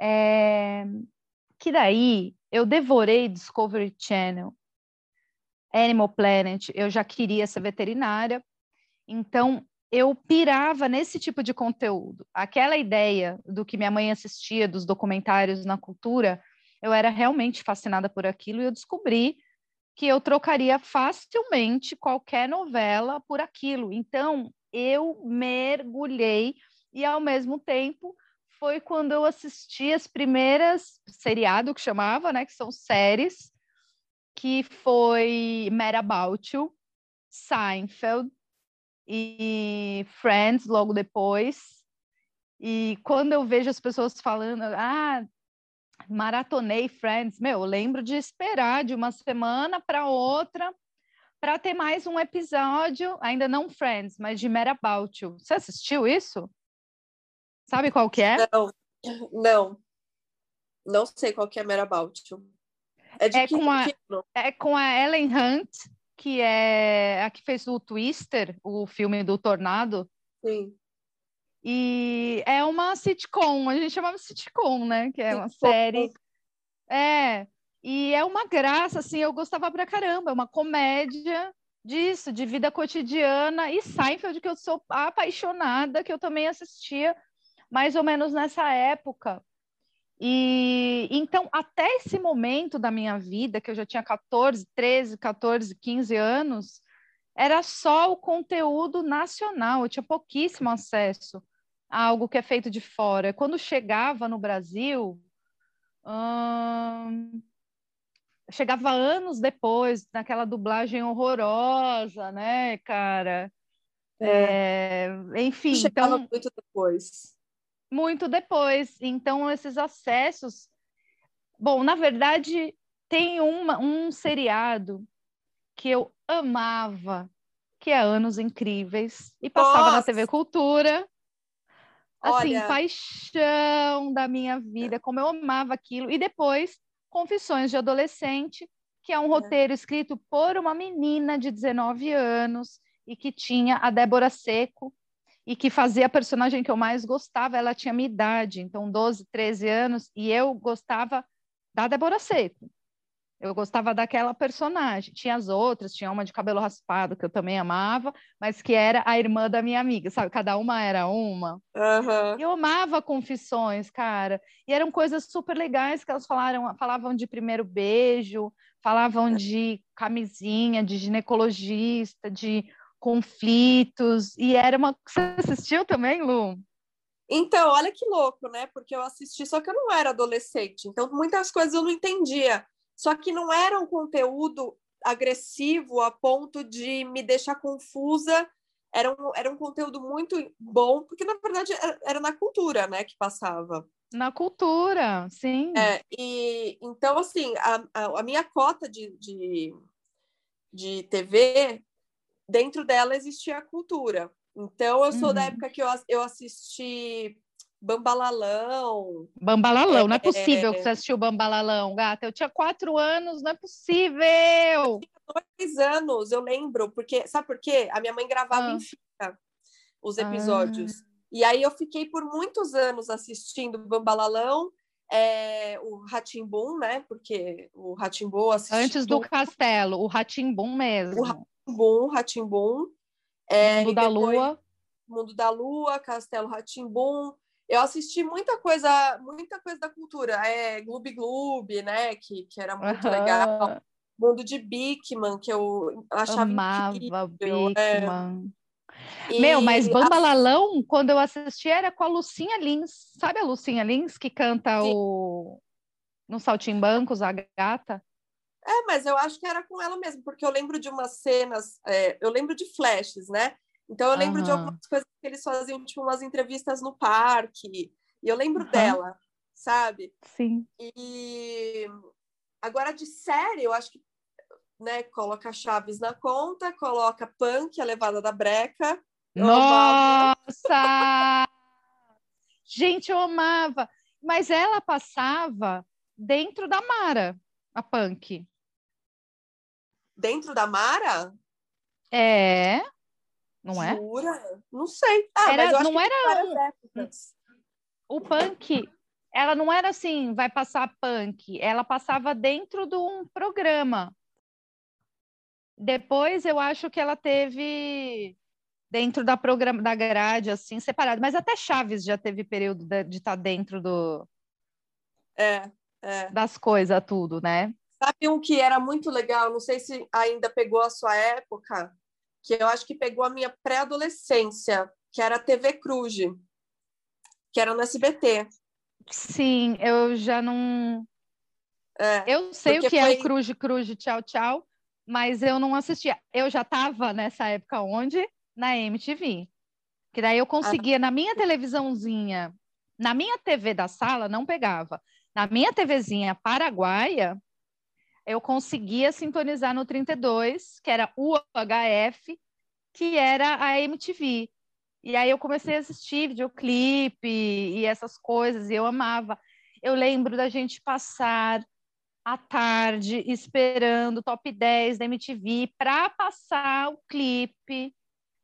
É, que daí eu devorei Discovery Channel, Animal Planet, eu já queria ser veterinária. Então, eu pirava nesse tipo de conteúdo. Aquela ideia do que minha mãe assistia, dos documentários na cultura, eu era realmente fascinada por aquilo e eu descobri que eu trocaria facilmente qualquer novela por aquilo. Então, eu mergulhei e, ao mesmo tempo, foi quando eu assisti as primeiras seriado que chamava, né, que são séries, que foi Mad About You, Seinfeld, e Friends logo depois. E quando eu vejo as pessoas falando, ah, maratonei Friends, meu, eu lembro de esperar de uma semana para outra para ter mais um episódio, ainda não Friends, mas de Mad About You. Você assistiu isso? Sabe qual que é? Não, não. Não sei qual que é Mad About You. É, é com, a, é com a Ellen Hunt que é a que fez o Twister, o filme do Tornado. Sim. E é uma sitcom, a gente chamava sitcom, né? Que é uma série. É, e é uma graça, assim, eu gostava pra caramba, é uma comédia disso, de vida cotidiana, e Seinfeld, que eu sou apaixonada, que eu também assistia mais ou menos nessa época. E então, até esse momento da minha vida, que eu já tinha 14, 13, 14, 15 anos, era só o conteúdo nacional, eu tinha pouquíssimo acesso a algo que é feito de fora. Quando chegava no Brasil, hum, chegava anos depois, naquela dublagem horrorosa, né, cara? É. É, enfim, chegava então... muito depois muito depois. Então, esses acessos. Bom, na verdade, tem uma, um seriado que eu amava, que é Anos Incríveis, e passava Nossa. na TV Cultura. Assim, Olha... paixão da minha vida, como eu amava aquilo. E depois, Confissões de Adolescente, que é um é. roteiro escrito por uma menina de 19 anos e que tinha a Débora Seco, e que fazia a personagem que eu mais gostava, ela tinha minha idade, então 12, 13 anos, e eu gostava da Débora Seco. Eu gostava daquela personagem. Tinha as outras, tinha uma de cabelo raspado que eu também amava, mas que era a irmã da minha amiga, sabe? Cada uma era uma. Uhum. Eu amava confissões, cara. E eram coisas super legais que elas falaram, falavam de primeiro beijo, falavam de camisinha, de ginecologista, de conflitos, e era uma. Você assistiu também, Lu? Então, olha que louco, né? Porque eu assisti, só que eu não era adolescente, então muitas coisas eu não entendia. Só que não era um conteúdo agressivo a ponto de me deixar confusa. Era um, era um conteúdo muito bom, porque na verdade era, era na cultura, né, que passava. Na cultura, sim. É, e então, assim, a, a, a minha cota de, de, de TV dentro dela existia a cultura. Então, eu sou uhum. da época que eu, eu assisti Bambalalão. Bambalalão, é, não é possível é... que você assistiu Bambalalão, gata. Eu tinha quatro anos, não é possível! Eu tinha dois anos, eu lembro, porque sabe por quê? A minha mãe gravava ah. em fita os episódios. Ah. E aí eu fiquei por muitos anos assistindo Bambalalão é, o Ratimbum, né? Porque o Ratimbum Antes do Castelo, o Ratimbum mesmo. O Ratimbum, Ratimbum. É, Mundo da Lua. Mundo da Lua, Castelo Ratimbum. Eu assisti muita coisa, muita coisa da cultura. É Gloob Gloob, né? Que, que era muito uhum. legal. Mundo de Bigman, que eu achava Amava incrível. É. Meu, mas Bambalalão, quando eu assisti, era com a Lucinha Lins. Sabe a Lucinha Lins, que canta Sim. o... no Saltimbancos, a gata? É, mas eu acho que era com ela mesmo, porque eu lembro de umas cenas, é, eu lembro de flashes, né? Então eu lembro uhum. de algumas coisas que eles faziam, tipo umas entrevistas no parque, e eu lembro uhum. dela, sabe? Sim. E agora de série, eu acho que né, coloca Chaves na conta, coloca Punk, a levada da breca. Nossa! Gente, eu amava. Mas ela passava dentro da Mara, a Punk. Dentro da Mara? É. Não é? Jura? Não sei. Ah, era, não era um... O punk, ela não era assim, vai passar punk. Ela passava dentro de um programa. Depois eu acho que ela teve dentro da programa da grade assim separado, mas até Chaves já teve período de, de estar tá dentro do é, é. das coisas tudo, né? Sabe um que era muito legal, não sei se ainda pegou a sua época, que eu acho que pegou a minha pré-adolescência, que era a TV Cruz, que era no SBT. Sim, eu já não. É, eu sei o que foi... é o Cruz, Cruz, tchau, tchau, mas eu não assistia. Eu já estava nessa época onde? Na MTV. Que daí eu conseguia, ah. na minha televisãozinha, na minha TV da sala, não pegava. Na minha TVzinha paraguaia, eu conseguia sintonizar no 32, que era UHF, que era a MTV. E aí eu comecei a assistir videoclipe e essas coisas, e eu amava. Eu lembro da gente passar a tarde esperando o top 10 da MTV para passar o clipe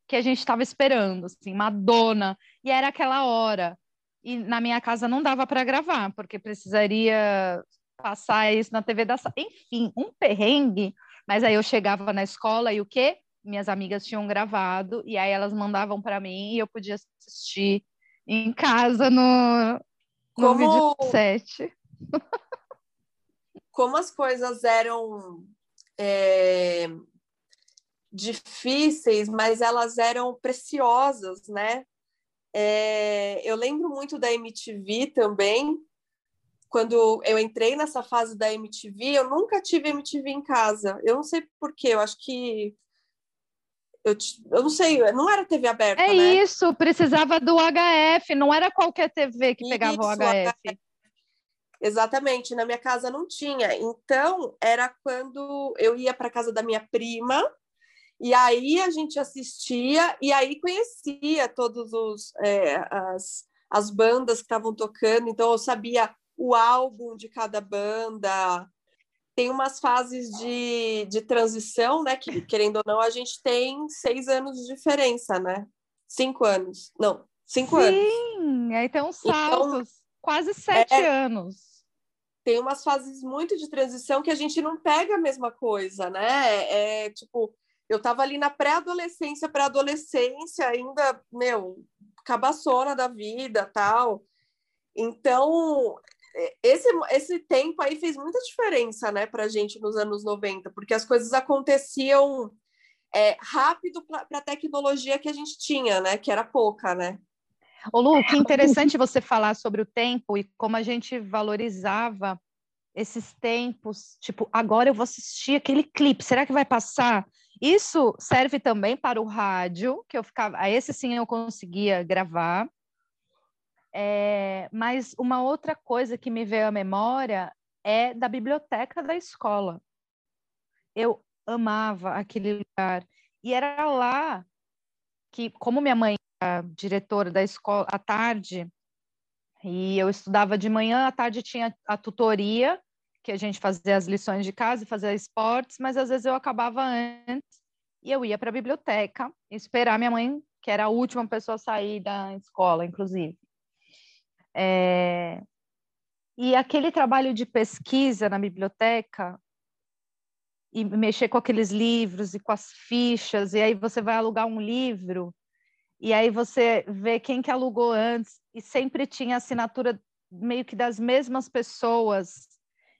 que a gente estava esperando, assim, Madonna, e era aquela hora. E na minha casa não dava para gravar, porque precisaria passar isso na TV da enfim, um perrengue. Mas aí eu chegava na escola e o quê? Minhas amigas tinham gravado e aí elas mandavam para mim e eu podia assistir em casa no, no Como... videoset. Como as coisas eram é, difíceis, mas elas eram preciosas, né? É, eu lembro muito da MTV também, quando eu entrei nessa fase da MTV, eu nunca tive MTV em casa. Eu não sei porquê, eu acho que. Eu, eu não sei, não era TV aberta. É né? isso, precisava do HF, não era qualquer TV que pegava isso, o HF. HF. Exatamente, na minha casa não tinha. Então, era quando eu ia para casa da minha prima, e aí a gente assistia, e aí conhecia todos os é, as, as bandas que estavam tocando, então eu sabia o álbum de cada banda. Tem umas fases de, de transição, né? Que, querendo ou não, a gente tem seis anos de diferença, né? Cinco anos. Não, cinco Sim, anos. Sim, aí tem uns então, saltos, então, quase sete é, anos. Tem umas fases muito de transição que a gente não pega a mesma coisa, né? É tipo, eu tava ali na pré-adolescência, pré-adolescência, ainda, meu, cabaçona da vida, tal. Então, esse, esse tempo aí fez muita diferença, né, para a gente nos anos 90, porque as coisas aconteciam é, rápido para a tecnologia que a gente tinha, né, que era pouca, né. Ô Lu, que interessante você falar sobre o tempo e como a gente valorizava esses tempos, tipo, agora eu vou assistir aquele clipe, será que vai passar? Isso serve também para o rádio, que eu ficava, esse sim eu conseguia gravar, é, mas uma outra coisa que me veio à memória é da biblioteca da escola. Eu amava aquele lugar. E era lá que, como minha mãe era diretora da escola à tarde, e eu estudava de manhã, à tarde tinha a tutoria, que a gente fazia as lições de casa fazia esportes, mas às vezes eu acabava antes e eu ia para a biblioteca esperar minha mãe, que era a última pessoa a sair da escola, inclusive. É... e aquele trabalho de pesquisa na biblioteca e mexer com aqueles livros e com as fichas, e aí você vai alugar um livro, e aí você vê quem que alugou antes, e sempre tinha assinatura meio que das mesmas pessoas,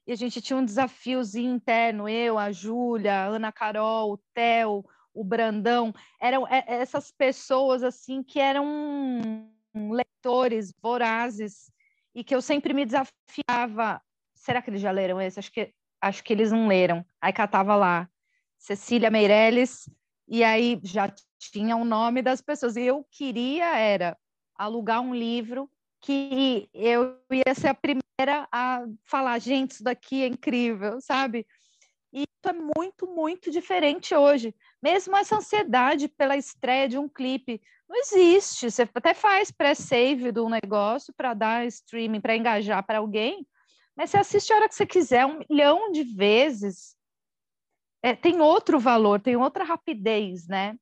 e a gente tinha um desafiozinho interno, eu, a Júlia, a Ana Carol, o Theo, o Brandão, eram é, essas pessoas assim que eram leitores vorazes e que eu sempre me desafiava. Será que eles já leram esse? Acho que acho que eles não leram. Aí catava lá Cecília Meirelles e aí já tinha o nome das pessoas. E eu queria era alugar um livro que eu ia ser a primeira a falar, gente, isso daqui é incrível, sabe? E isso é muito, muito diferente hoje. Mesmo essa ansiedade pela estreia de um clipe não existe. Você até faz pré-save do negócio para dar streaming, para engajar para alguém, mas você assiste a hora que você quiser, um milhão de vezes. É, tem outro valor, tem outra rapidez, né?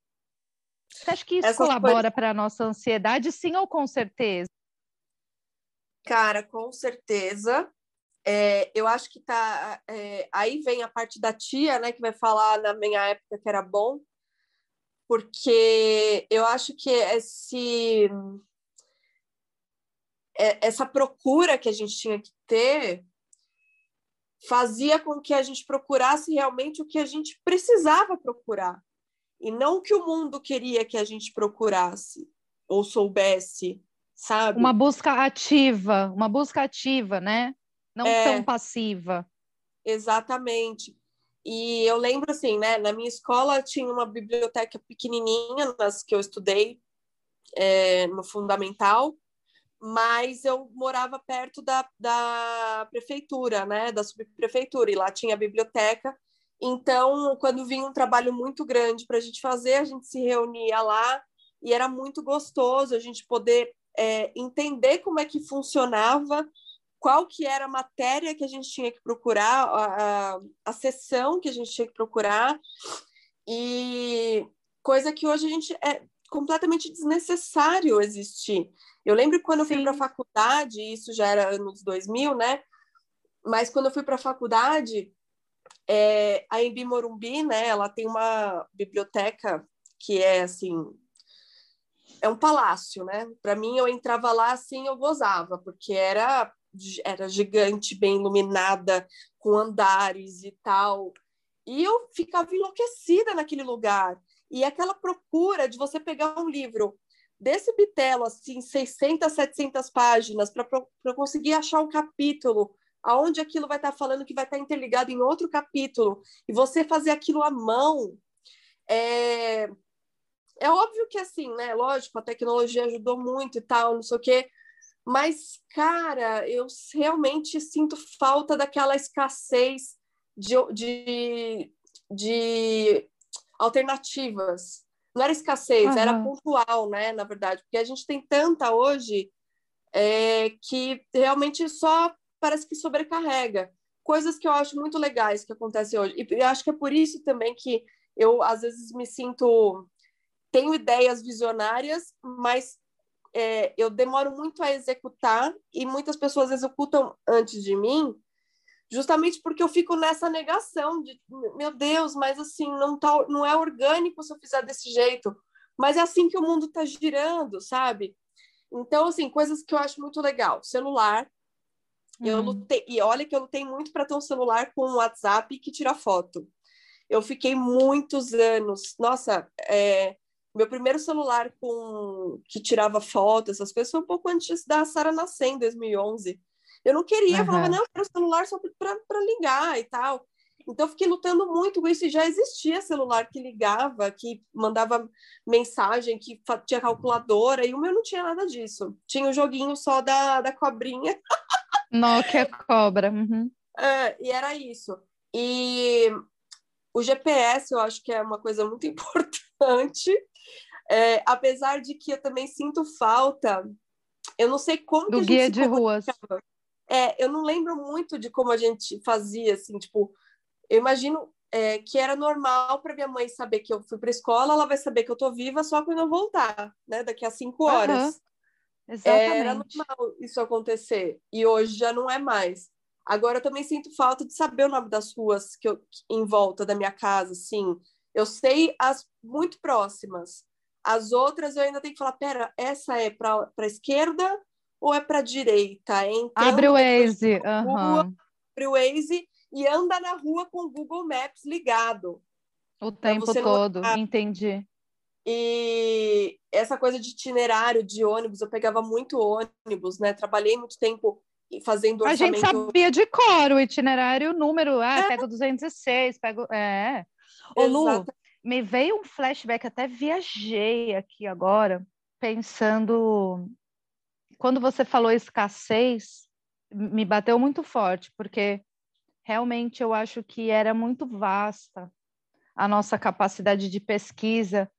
Você acha que isso Essas colabora para a nossa ansiedade, sim ou com certeza? Cara, com certeza. É, eu acho que tá. É, aí vem a parte da tia, né, que vai falar na minha época que era bom, porque eu acho que esse é, essa procura que a gente tinha que ter fazia com que a gente procurasse realmente o que a gente precisava procurar e não o que o mundo queria que a gente procurasse ou soubesse, sabe? Uma busca ativa, uma busca ativa, né? Não é, tão passiva. Exatamente. E eu lembro assim, né? Na minha escola tinha uma biblioteca pequenininha nas que eu estudei é, no fundamental, mas eu morava perto da, da prefeitura, né? Da subprefeitura e lá tinha a biblioteca. Então, quando vinha um trabalho muito grande para a gente fazer, a gente se reunia lá e era muito gostoso a gente poder é, entender como é que funcionava qual que era a matéria que a gente tinha que procurar, a, a, a sessão que a gente tinha que procurar, e coisa que hoje a gente é completamente desnecessário existir. Eu lembro quando eu fui para a faculdade, isso já era anos 2000, né? Mas quando eu fui para a faculdade, é, a Embi Morumbi, né? Ela tem uma biblioteca que é assim é um palácio, né? Para mim, eu entrava lá assim, eu gozava, porque era era gigante, bem iluminada, com andares e tal. E eu ficava enlouquecida naquele lugar. E aquela procura de você pegar um livro desse bitelo, assim, 600, 700 páginas, para conseguir achar um capítulo aonde aquilo vai estar tá falando que vai estar tá interligado em outro capítulo, e você fazer aquilo à mão. É, é óbvio que, assim, né? Lógico, a tecnologia ajudou muito e tal, não sei o quê, mas, cara, eu realmente sinto falta daquela escassez de, de, de alternativas. Não era escassez, uhum. era pontual, né? Na verdade, porque a gente tem tanta hoje é, que realmente só parece que sobrecarrega. Coisas que eu acho muito legais que acontecem hoje. E acho que é por isso também que eu, às vezes, me sinto. Tenho ideias visionárias, mas é, eu demoro muito a executar e muitas pessoas executam antes de mim, justamente porque eu fico nessa negação de, meu Deus, mas assim, não, tá, não é orgânico se eu fizer desse jeito, mas é assim que o mundo está girando, sabe? Então, assim, coisas que eu acho muito legal. Celular. Uhum. Eu lutei, e olha que eu lutei muito para ter um celular com um WhatsApp que tira foto. Eu fiquei muitos anos. Nossa, é, meu primeiro celular com que tirava foto, essas coisas, foi um pouco antes da Sara nascer, em 2011. Eu não queria, uhum. eu falava, não, eu quero celular só para ligar e tal. Então, eu fiquei lutando muito com isso e já existia celular que ligava, que mandava mensagem, que tinha calculadora, e o meu não tinha nada disso. Tinha o um joguinho só da, da cobrinha. Nokia cobra. Uhum. É, e era isso. E o GPS eu acho que é uma coisa muito importante. É, apesar de que eu também sinto falta, eu não sei como do guia de ruas. É, eu não lembro muito de como a gente fazia, assim, tipo, eu imagino é, que era normal para minha mãe saber que eu fui para escola, ela vai saber que eu tô viva só quando eu voltar, né? Daqui a cinco horas. Exatamente. Era normal isso acontecer. E hoje já não é mais. Agora eu também sinto falta de saber o nome das ruas que eu, em volta da minha casa, assim. Eu sei as muito próximas. As outras eu ainda tenho que falar, pera, essa é para a esquerda ou é para a direita? Então, abre o Waze. Uhum. abre o Waze e anda na rua com o Google Maps ligado. O tempo todo, não... entendi. E essa coisa de itinerário de ônibus, eu pegava muito ônibus, né? Trabalhei muito tempo fazendo orçamento... A gente sabia de cor o itinerário, o número, ah, é. pega o 206, pega... É. Ô, Lu, me veio um flashback, até viajei aqui agora, pensando... Quando você falou escassez, me bateu muito forte, porque realmente eu acho que era muito vasta a nossa capacidade de pesquisa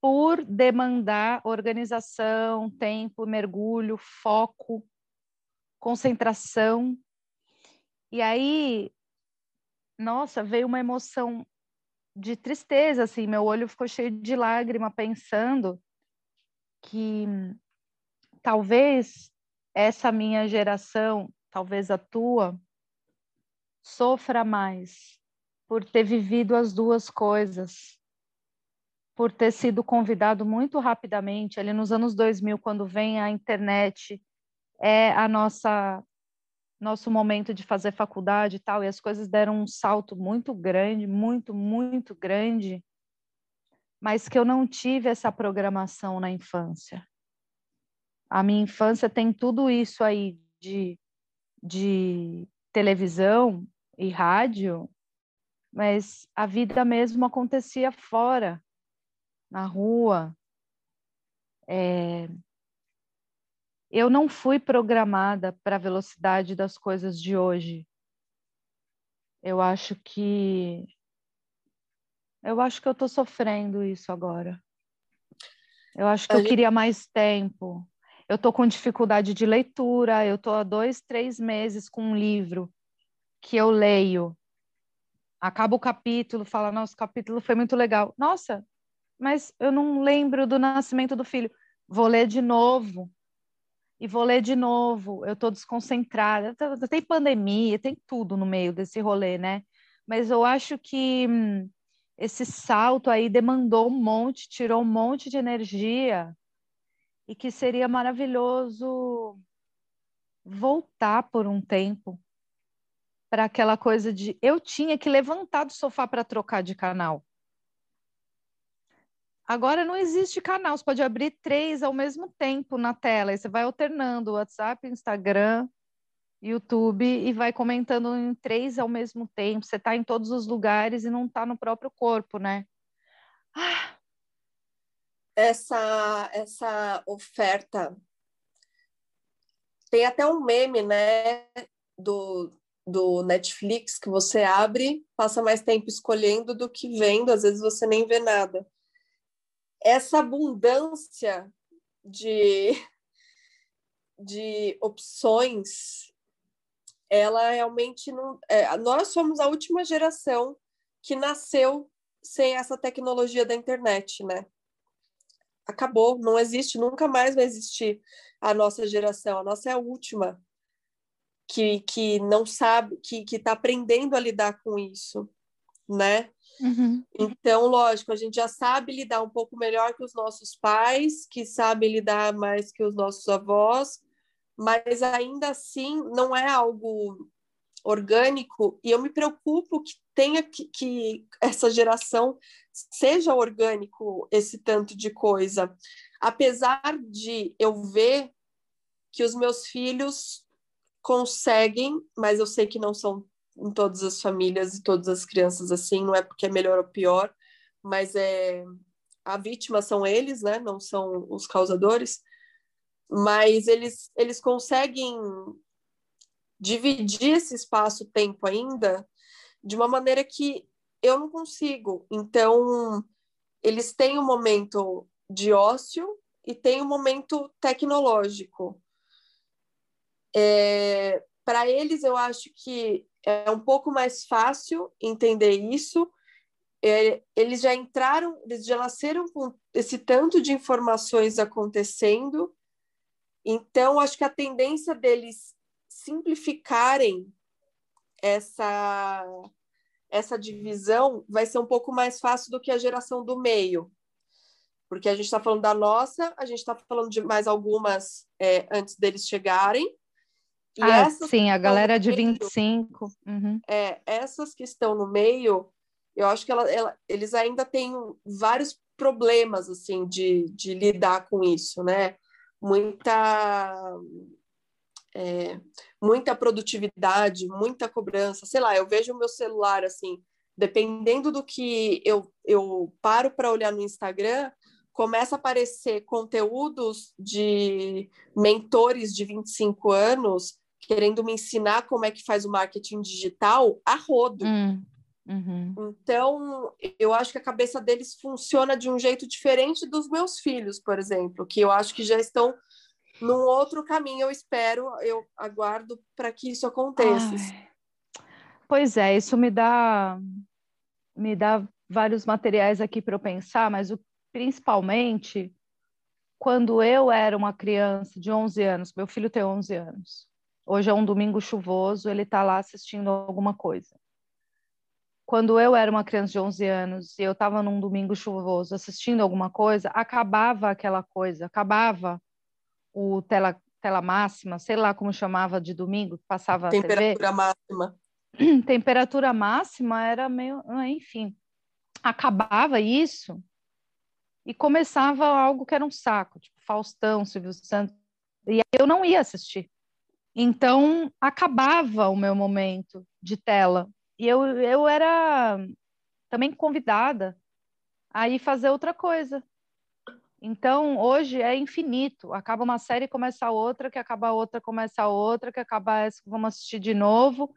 por demandar organização, tempo, mergulho, foco concentração. E aí, nossa, veio uma emoção de tristeza, assim, meu olho ficou cheio de lágrima pensando que talvez essa minha geração, talvez a tua, sofra mais por ter vivido as duas coisas, por ter sido convidado muito rapidamente, ali nos anos 2000, quando vem a internet é a nossa nosso momento de fazer faculdade e tal, e as coisas deram um salto muito grande, muito, muito grande, mas que eu não tive essa programação na infância. A minha infância tem tudo isso aí de, de televisão e rádio, mas a vida mesmo acontecia fora, na rua. É, eu não fui programada para a velocidade das coisas de hoje. Eu acho que eu acho que eu estou sofrendo isso agora. Eu acho que eu queria mais tempo. Eu estou com dificuldade de leitura. Eu estou há dois, três meses com um livro que eu leio. Acaba o capítulo, fala, nossa, o capítulo foi muito legal. Nossa, mas eu não lembro do nascimento do filho. Vou ler de novo e vou ler de novo. Eu estou desconcentrada. Tem pandemia, tem tudo no meio desse rolê, né? Mas eu acho que hum, esse salto aí demandou um monte, tirou um monte de energia e que seria maravilhoso voltar por um tempo para aquela coisa de eu tinha que levantar do sofá para trocar de canal. Agora não existe canal, você pode abrir três ao mesmo tempo na tela, e você vai alternando WhatsApp, Instagram, YouTube e vai comentando em três ao mesmo tempo. Você está em todos os lugares e não está no próprio corpo, né? Ah. Essa, essa oferta. Tem até um meme, né? Do, do Netflix que você abre, passa mais tempo escolhendo do que vendo, às vezes você nem vê nada essa abundância de, de opções, ela realmente não. É, nós somos a última geração que nasceu sem essa tecnologia da internet, né? Acabou, não existe, nunca mais vai existir a nossa geração. A nossa é a última que, que não sabe, que está aprendendo a lidar com isso, né? Uhum. Então, lógico, a gente já sabe lidar um pouco melhor que os nossos pais, que sabem lidar mais que os nossos avós, mas ainda assim não é algo orgânico e eu me preocupo que tenha que, que essa geração seja orgânico esse tanto de coisa, apesar de eu ver que os meus filhos conseguem, mas eu sei que não são em todas as famílias e todas as crianças assim, não é porque é melhor ou pior, mas é a vítima são eles, né? Não são os causadores, mas eles eles conseguem dividir esse espaço-tempo ainda de uma maneira que eu não consigo. Então, eles têm um momento de ócio e tem um momento tecnológico. É, Para eles, eu acho que é um pouco mais fácil entender isso. É, eles já entraram, eles já nasceram com esse tanto de informações acontecendo Então, acho que a tendência deles simplificarem essa essa divisão vai ser um pouco mais fácil do que a geração do meio. Porque a gente está falando da nossa, a gente está falando de mais algumas é, antes deles chegarem. E ah, sim, a galera de meio, 25. Uhum. É, essas que estão no meio, eu acho que ela, ela, eles ainda têm vários problemas assim de, de lidar com isso, né? Muita é, muita produtividade, muita cobrança. Sei lá, eu vejo o meu celular assim, dependendo do que eu, eu paro para olhar no Instagram, começa a aparecer conteúdos de mentores de 25 anos querendo me ensinar como é que faz o marketing digital a rodo. Hum, uhum. Então, eu acho que a cabeça deles funciona de um jeito diferente dos meus filhos, por exemplo, que eu acho que já estão num outro caminho, eu espero, eu aguardo para que isso aconteça. Ai. Pois é, isso me dá me dá vários materiais aqui para eu pensar, mas o, principalmente quando eu era uma criança de 11 anos, meu filho tem 11 anos. Hoje é um domingo chuvoso, ele está lá assistindo alguma coisa. Quando eu era uma criança de 11 anos e eu estava num domingo chuvoso assistindo alguma coisa, acabava aquela coisa, acabava o tela, tela máxima, sei lá como chamava de domingo, que passava Temperatura máxima. Temperatura máxima era meio, ah, enfim, acabava isso e começava algo que era um saco, tipo Faustão, Silvio Santos, e eu não ia assistir. Então acabava o meu momento de tela. E eu, eu era também convidada a ir fazer outra coisa. Então, hoje é infinito. Acaba uma série, começa outra, que acaba outra, começa outra, que acaba essa, vamos assistir de novo.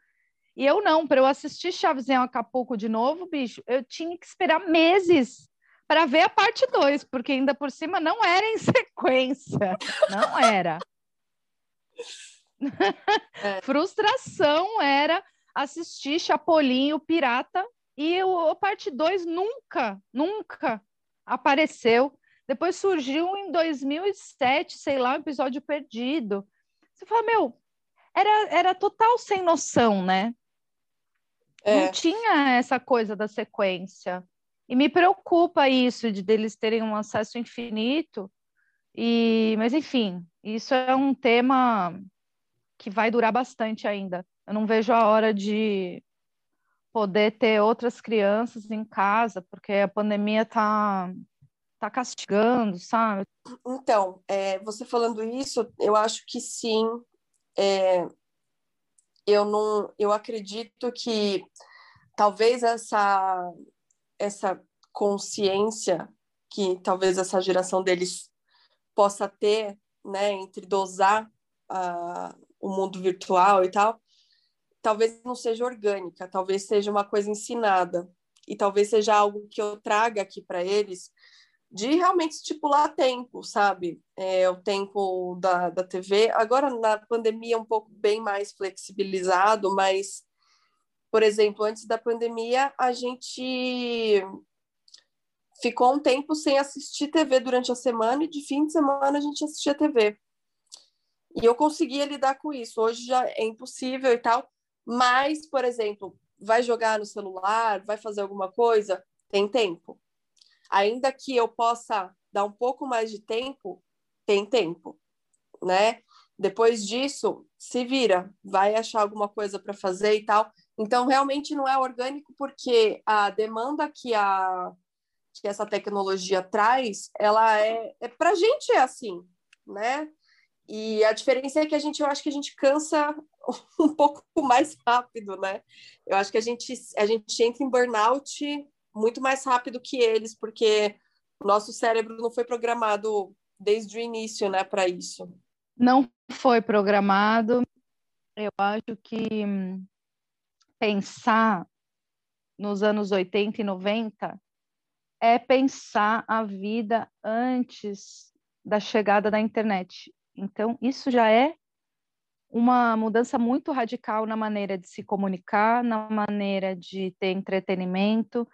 E eu não, para eu assistir Chaves em Acapulco de novo, bicho, eu tinha que esperar meses para ver a parte 2, porque ainda por cima não era em sequência. Não era. É. Frustração era assistir Chapolin, o Pirata, e o, a parte 2 nunca, nunca apareceu. Depois surgiu em 2007, sei lá, um episódio perdido. Você fala, meu, era, era total sem noção, né? É. Não tinha essa coisa da sequência. E me preocupa isso de deles terem um acesso infinito. E, mas enfim, isso é um tema que vai durar bastante ainda. Eu não vejo a hora de poder ter outras crianças em casa, porque a pandemia está tá castigando, sabe? Então, é, você falando isso, eu acho que sim. É, eu não, eu acredito que talvez essa essa consciência que talvez essa geração deles possa ter, né, entre dosar a, o mundo virtual e tal, talvez não seja orgânica, talvez seja uma coisa ensinada e talvez seja algo que eu traga aqui para eles de realmente estipular tempo, sabe? É, o tempo da, da TV. Agora, na pandemia, um pouco bem mais flexibilizado, mas, por exemplo, antes da pandemia, a gente ficou um tempo sem assistir TV durante a semana e de fim de semana a gente assistia TV. E eu conseguia lidar com isso. Hoje já é impossível e tal, mas, por exemplo, vai jogar no celular, vai fazer alguma coisa, tem tempo ainda que eu possa dar um pouco mais de tempo, tem tempo, né? Depois disso, se vira, vai achar alguma coisa para fazer e tal. Então, realmente não é orgânico porque a demanda que a que essa tecnologia traz, ela é, é para gente é assim, né? E a diferença é que a gente, eu acho que a gente cansa um pouco mais rápido, né? Eu acho que a gente, a gente entra em burnout muito mais rápido que eles, porque o nosso cérebro não foi programado desde o início, né, para isso. Não foi programado. Eu acho que hum, pensar nos anos 80 e 90 é pensar a vida antes da chegada da internet. Então, isso já é uma mudança muito radical na maneira de se comunicar, na maneira de ter entretenimento,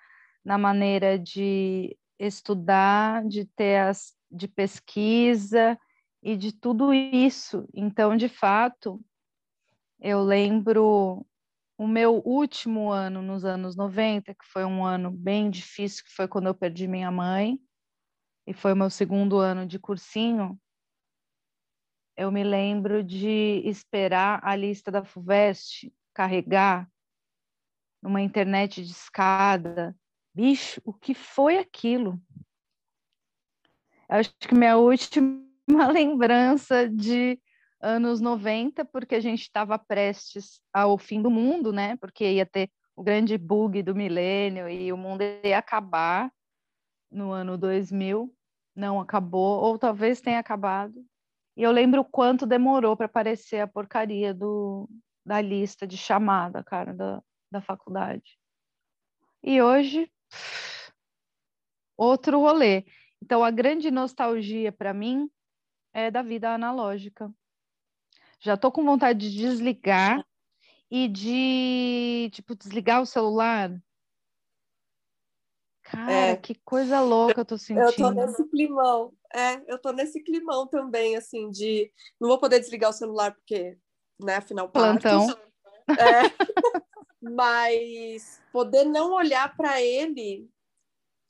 na maneira de estudar, de ter as de pesquisa e de tudo isso. Então, de fato, eu lembro o meu último ano nos anos 90, que foi um ano bem difícil, que foi quando eu perdi minha mãe, e foi o meu segundo ano de cursinho. Eu me lembro de esperar a lista da FUVEST carregar numa internet de escada. Bicho, o que foi aquilo? Eu acho que minha última lembrança de anos 90, porque a gente estava prestes ao fim do mundo, né? Porque ia ter o grande bug do milênio e o mundo ia acabar no ano 2000. Não acabou, ou talvez tenha acabado. E eu lembro o quanto demorou para aparecer a porcaria do, da lista de chamada, cara, da, da faculdade. E hoje, outro rolê. Então, a grande nostalgia para mim é da vida analógica. Já tô com vontade de desligar e de, tipo, desligar o celular. Cara, é. que coisa louca eu tô sentindo. Eu tô nesse climão. É, eu tô nesse climão também, assim, de não vou poder desligar o celular porque, né, afinal, plantão. É. Mas poder não olhar para ele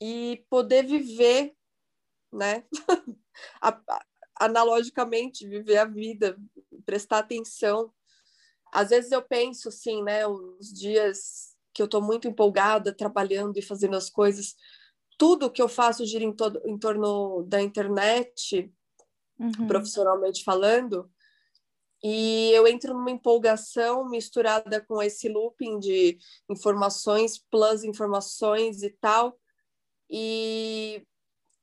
e poder viver, né? analogicamente, viver a vida, prestar atenção. Às vezes eu penso assim, né, os dias que eu estou muito empolgada trabalhando e fazendo as coisas, tudo que eu faço gira em, todo, em torno da internet, uhum. profissionalmente falando, e eu entro numa empolgação misturada com esse looping de informações plus informações e tal, e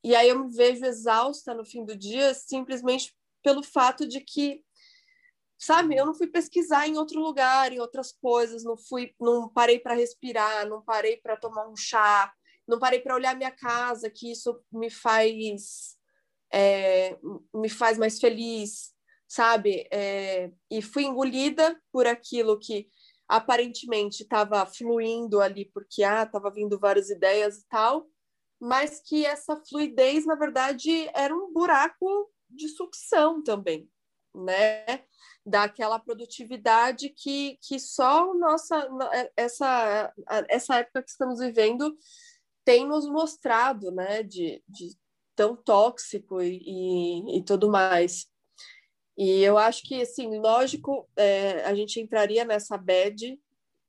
e aí eu me vejo exausta no fim do dia simplesmente pelo fato de que, sabe, eu não fui pesquisar em outro lugar, em outras coisas, não fui, não parei para respirar, não parei para tomar um chá, não parei para olhar minha casa, que isso me faz é, me faz mais feliz, sabe? É, e fui engolida por aquilo que aparentemente estava fluindo ali, porque ah, estava vindo várias ideias e tal, mas que essa fluidez, na verdade, era um buraco de sucção também, né? Daquela produtividade que, que só nossa é, essa essa época que estamos vivendo tem nos mostrado, né? De, de tão tóxico e, e, e tudo mais. E eu acho que, assim, lógico, é, a gente entraria nessa bad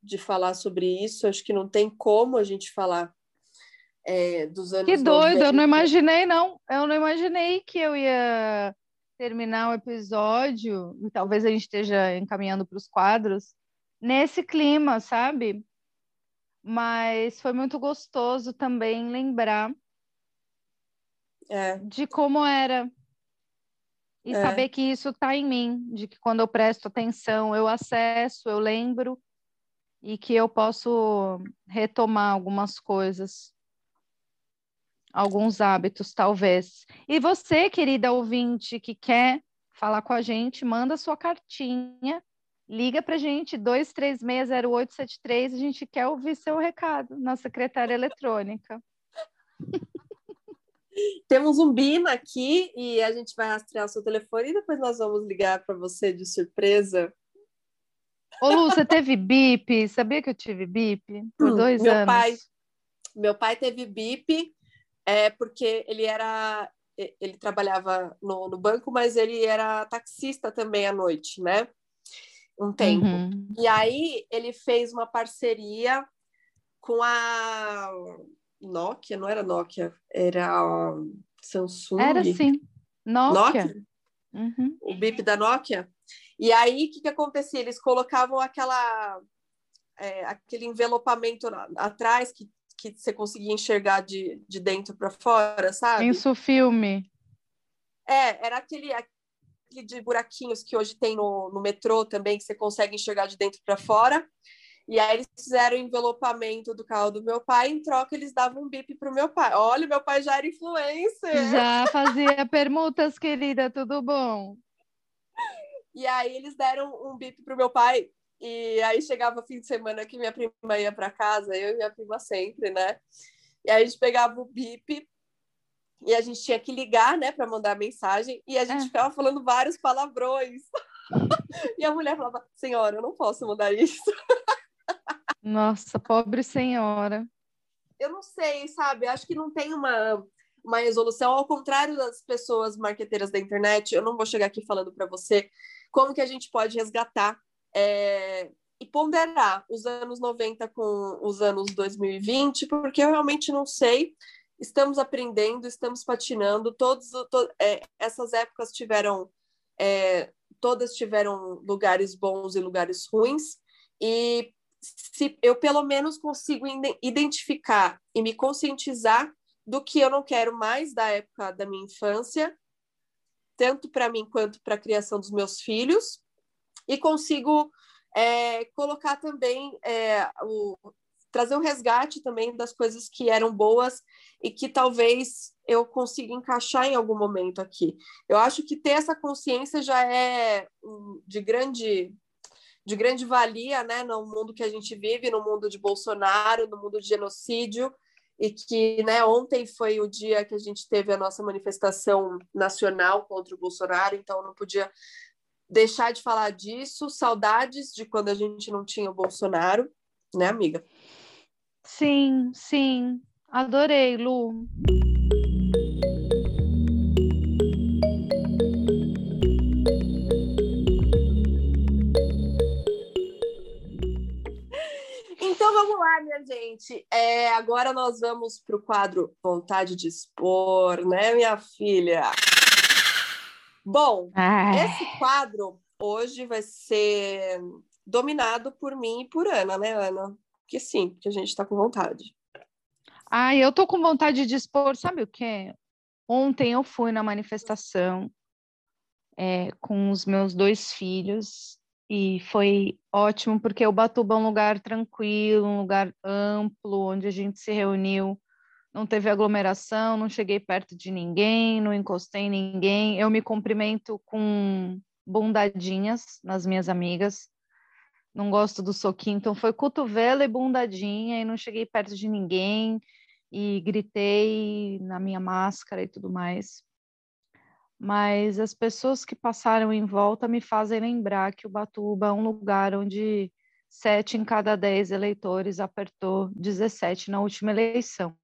de falar sobre isso. Acho que não tem como a gente falar é, dos anos Que doido, 90. eu não imaginei, não. Eu não imaginei que eu ia terminar o episódio, e talvez a gente esteja encaminhando para os quadros, nesse clima, sabe? Mas foi muito gostoso também lembrar é. de como era. E é. saber que isso está em mim, de que quando eu presto atenção, eu acesso, eu lembro, e que eu posso retomar algumas coisas alguns hábitos, talvez. E você, querida ouvinte, que quer falar com a gente, manda sua cartinha, liga para a gente, 2360873, a gente quer ouvir seu recado na secretária eletrônica. Temos um BIM aqui e a gente vai rastrear o seu telefone e depois nós vamos ligar para você de surpresa. Ô, Lu, você teve BIP? Sabia que eu tive BIP por hum, dois meu anos? Pai, meu pai teve BIP é porque ele era ele trabalhava no, no, banco, mas ele era taxista também à noite, né? Um tempo. Uhum. E aí ele fez uma parceria com a Nokia, não era Nokia, era Samsung. Era sim, Nokia. Nokia? Uhum. O BIP da Nokia. E aí, o que, que acontecia? Eles colocavam aquela, é, aquele envelopamento atrás que que você conseguia enxergar de, de dentro para fora, sabe? Isso filme. É, era aquele, aquele de buraquinhos que hoje tem no, no metrô também, que você consegue enxergar de dentro para fora. E aí eles fizeram o envelopamento do carro do meu pai, em troca eles davam um bip pro meu pai. Olha, meu pai já era influencer. Já fazia permutas, querida, tudo bom? E aí eles deram um bip pro meu pai e aí chegava fim de semana que minha prima ia para casa, eu e minha prima sempre, né? E aí a gente pegava o bip e a gente tinha que ligar, né, para mandar mensagem, e a gente é. ficava falando vários palavrões. e a mulher falava: Senhora, eu não posso mudar isso. Nossa, pobre senhora. Eu não sei, sabe? Acho que não tem uma, uma resolução. Ao contrário das pessoas marqueteiras da internet, eu não vou chegar aqui falando para você como que a gente pode resgatar é, e ponderar os anos 90 com os anos 2020, porque eu realmente não sei. Estamos aprendendo, estamos patinando. Todos, to, é, essas épocas tiveram, é, todas tiveram lugares bons e lugares ruins. E se eu pelo menos consigo identificar e me conscientizar do que eu não quero mais da época da minha infância, tanto para mim quanto para a criação dos meus filhos, e consigo é, colocar também é, o, trazer um resgate também das coisas que eram boas e que talvez eu consiga encaixar em algum momento aqui. Eu acho que ter essa consciência já é de grande de grande valia, né, no mundo que a gente vive, no mundo de Bolsonaro, no mundo de genocídio, e que, né, ontem foi o dia que a gente teve a nossa manifestação nacional contra o Bolsonaro, então não podia deixar de falar disso. Saudades de quando a gente não tinha o Bolsonaro, né, amiga? Sim, sim. Adorei, Lu. Então vamos lá, minha gente. É, agora nós vamos para o quadro Vontade de Expor, né, minha filha? Bom, Ai. esse quadro hoje vai ser dominado por mim e por Ana, né, Ana? Que sim, porque a gente está com vontade. Ah, eu tô com vontade de expor, sabe o quê? Ontem eu fui na manifestação é, com os meus dois filhos e foi ótimo porque o Batuba é um lugar tranquilo, um lugar amplo, onde a gente se reuniu não teve aglomeração, não cheguei perto de ninguém, não encostei em ninguém. Eu me cumprimento com bundadinhas nas minhas amigas. Não gosto do soquinho, então foi cotovelo e bundadinha e não cheguei perto de ninguém e gritei na minha máscara e tudo mais. Mas as pessoas que passaram em volta me fazem lembrar que o Batuba é um lugar onde sete em cada dez eleitores apertou 17 na última eleição.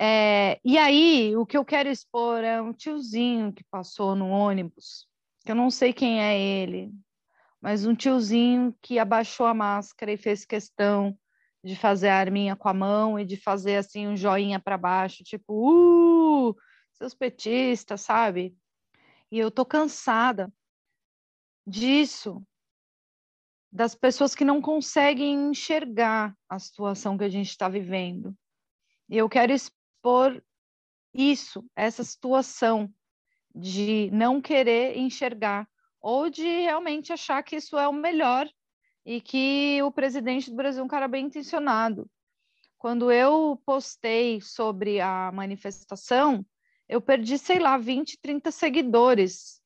É, e aí, o que eu quero expor é um tiozinho que passou no ônibus, que eu não sei quem é ele, mas um tiozinho que abaixou a máscara e fez questão de fazer a arminha com a mão e de fazer assim um joinha para baixo, tipo, uh, seus petistas, sabe? E eu tô cansada disso, das pessoas que não conseguem enxergar a situação que a gente está vivendo. E eu quero expor isso, essa situação de não querer enxergar ou de realmente achar que isso é o melhor e que o presidente do Brasil é um cara bem intencionado. Quando eu postei sobre a manifestação, eu perdi, sei lá, 20, 30 seguidores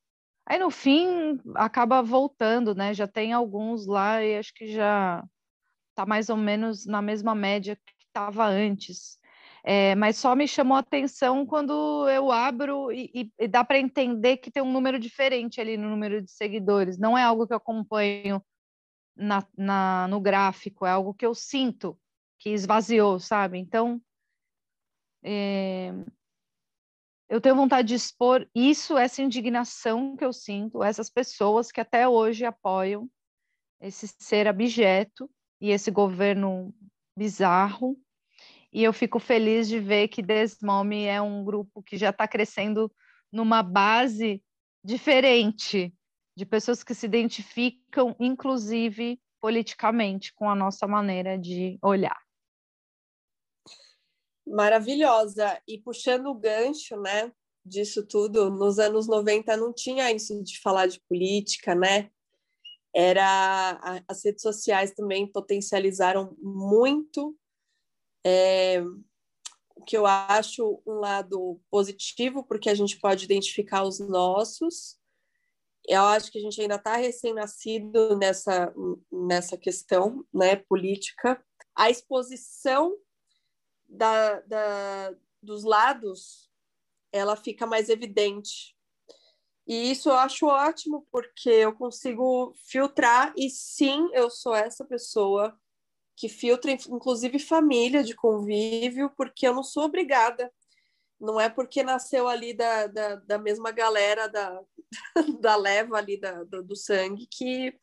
Aí no fim acaba voltando, né? Já tem alguns lá e acho que já está mais ou menos na mesma média que estava antes. É, mas só me chamou a atenção quando eu abro e, e, e dá para entender que tem um número diferente ali no número de seguidores. Não é algo que eu acompanho na, na, no gráfico, é algo que eu sinto que esvaziou, sabe? Então, é, eu tenho vontade de expor isso, essa indignação que eu sinto, essas pessoas que até hoje apoiam esse ser abjeto e esse governo bizarro. E eu fico feliz de ver que Desmome é um grupo que já está crescendo numa base diferente de pessoas que se identificam, inclusive politicamente, com a nossa maneira de olhar maravilhosa. E puxando o gancho, né, disso tudo, nos anos 90 não tinha isso de falar de política, né? Era as redes sociais também potencializaram muito é, o que eu acho um lado positivo, porque a gente pode identificar os nossos. Eu acho que a gente ainda está recém-nascido nessa, nessa questão né, política. A exposição da, da, dos lados ela fica mais evidente. E isso eu acho ótimo, porque eu consigo filtrar, e sim, eu sou essa pessoa que filtra, inclusive, família de convívio, porque eu não sou obrigada. Não é porque nasceu ali da, da, da mesma galera da, da leva ali da, do, do sangue que,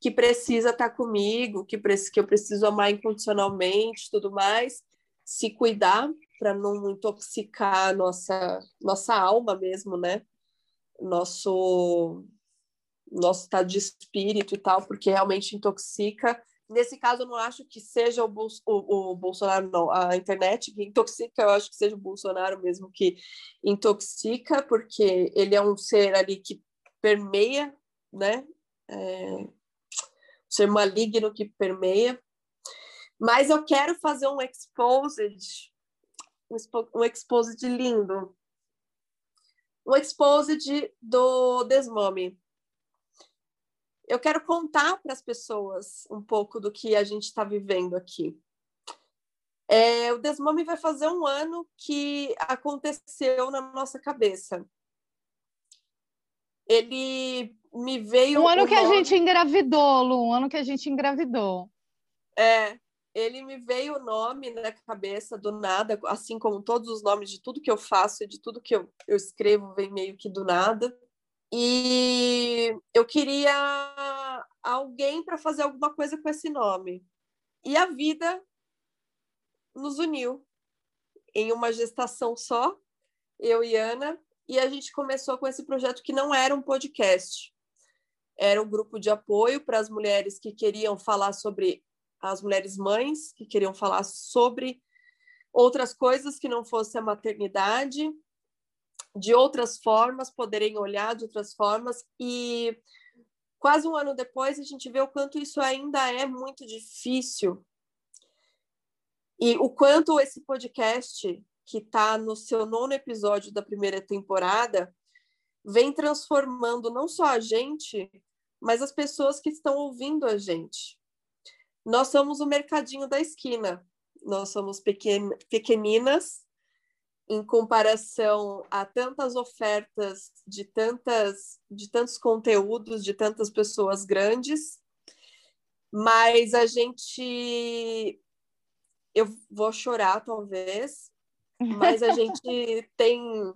que precisa estar tá comigo, que, que eu preciso amar incondicionalmente, tudo mais, se cuidar para não intoxicar nossa nossa alma mesmo, né? Nosso nosso estado de espírito e tal, porque realmente intoxica. Nesse caso, eu não acho que seja o, o, o, Bolsonaro, não, a internet que intoxica, eu acho que seja o Bolsonaro mesmo que intoxica, porque ele é um ser ali que permeia, né? É, um ser maligno que permeia. Mas eu quero fazer um exposed um exposed lindo. Um exposed do Desmame. Eu quero contar para as pessoas um pouco do que a gente está vivendo aqui. É, o Desmame vai fazer um ano que aconteceu na nossa cabeça. Ele me veio. Um ano que nome... a gente engravidou, Lu, um ano que a gente engravidou. É, ele me veio o nome na cabeça do nada, assim como todos os nomes de tudo que eu faço e de tudo que eu, eu escrevo vem meio que do nada. E eu queria alguém para fazer alguma coisa com esse nome. E a vida nos uniu em uma gestação só, eu e Ana, e a gente começou com esse projeto que não era um podcast. Era um grupo de apoio para as mulheres que queriam falar sobre as mulheres mães que queriam falar sobre outras coisas que não fosse a maternidade, de outras formas, poderem olhar de outras formas e quase um ano depois a gente vê o quanto isso ainda é muito difícil e o quanto esse podcast que está no seu nono episódio da primeira temporada vem transformando não só a gente, mas as pessoas que estão ouvindo a gente. Nós somos o mercadinho da esquina. Nós somos pequen pequeninas em comparação a tantas ofertas de tantas de tantos conteúdos de tantas pessoas grandes. Mas a gente eu vou chorar talvez, mas a gente tem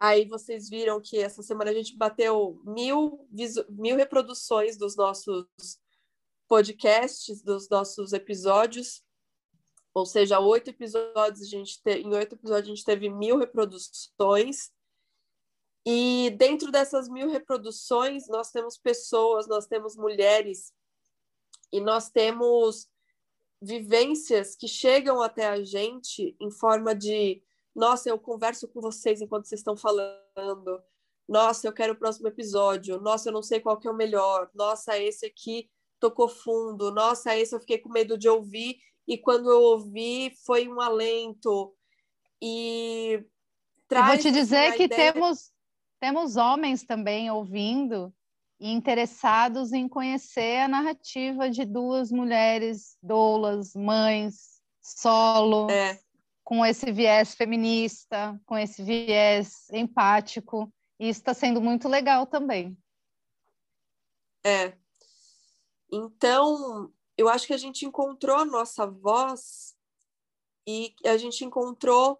Aí vocês viram que essa semana a gente bateu mil, mil reproduções dos nossos podcasts dos nossos episódios, ou seja, oito episódios a gente te... em oito episódios a gente teve mil reproduções e dentro dessas mil reproduções nós temos pessoas, nós temos mulheres e nós temos vivências que chegam até a gente em forma de nossa, eu converso com vocês enquanto vocês estão falando. Nossa, eu quero o próximo episódio. Nossa, eu não sei qual que é o melhor. Nossa, esse aqui tocou fundo. Nossa, esse eu fiquei com medo de ouvir e quando eu ouvi foi um alento. E traz vou te assim, dizer que ideia... temos temos homens também ouvindo e interessados em conhecer a narrativa de duas mulheres doulas, mães, solo, é. com esse viés feminista, com esse viés empático. E isso está sendo muito legal também. É, então, eu acho que a gente encontrou a nossa voz e a gente encontrou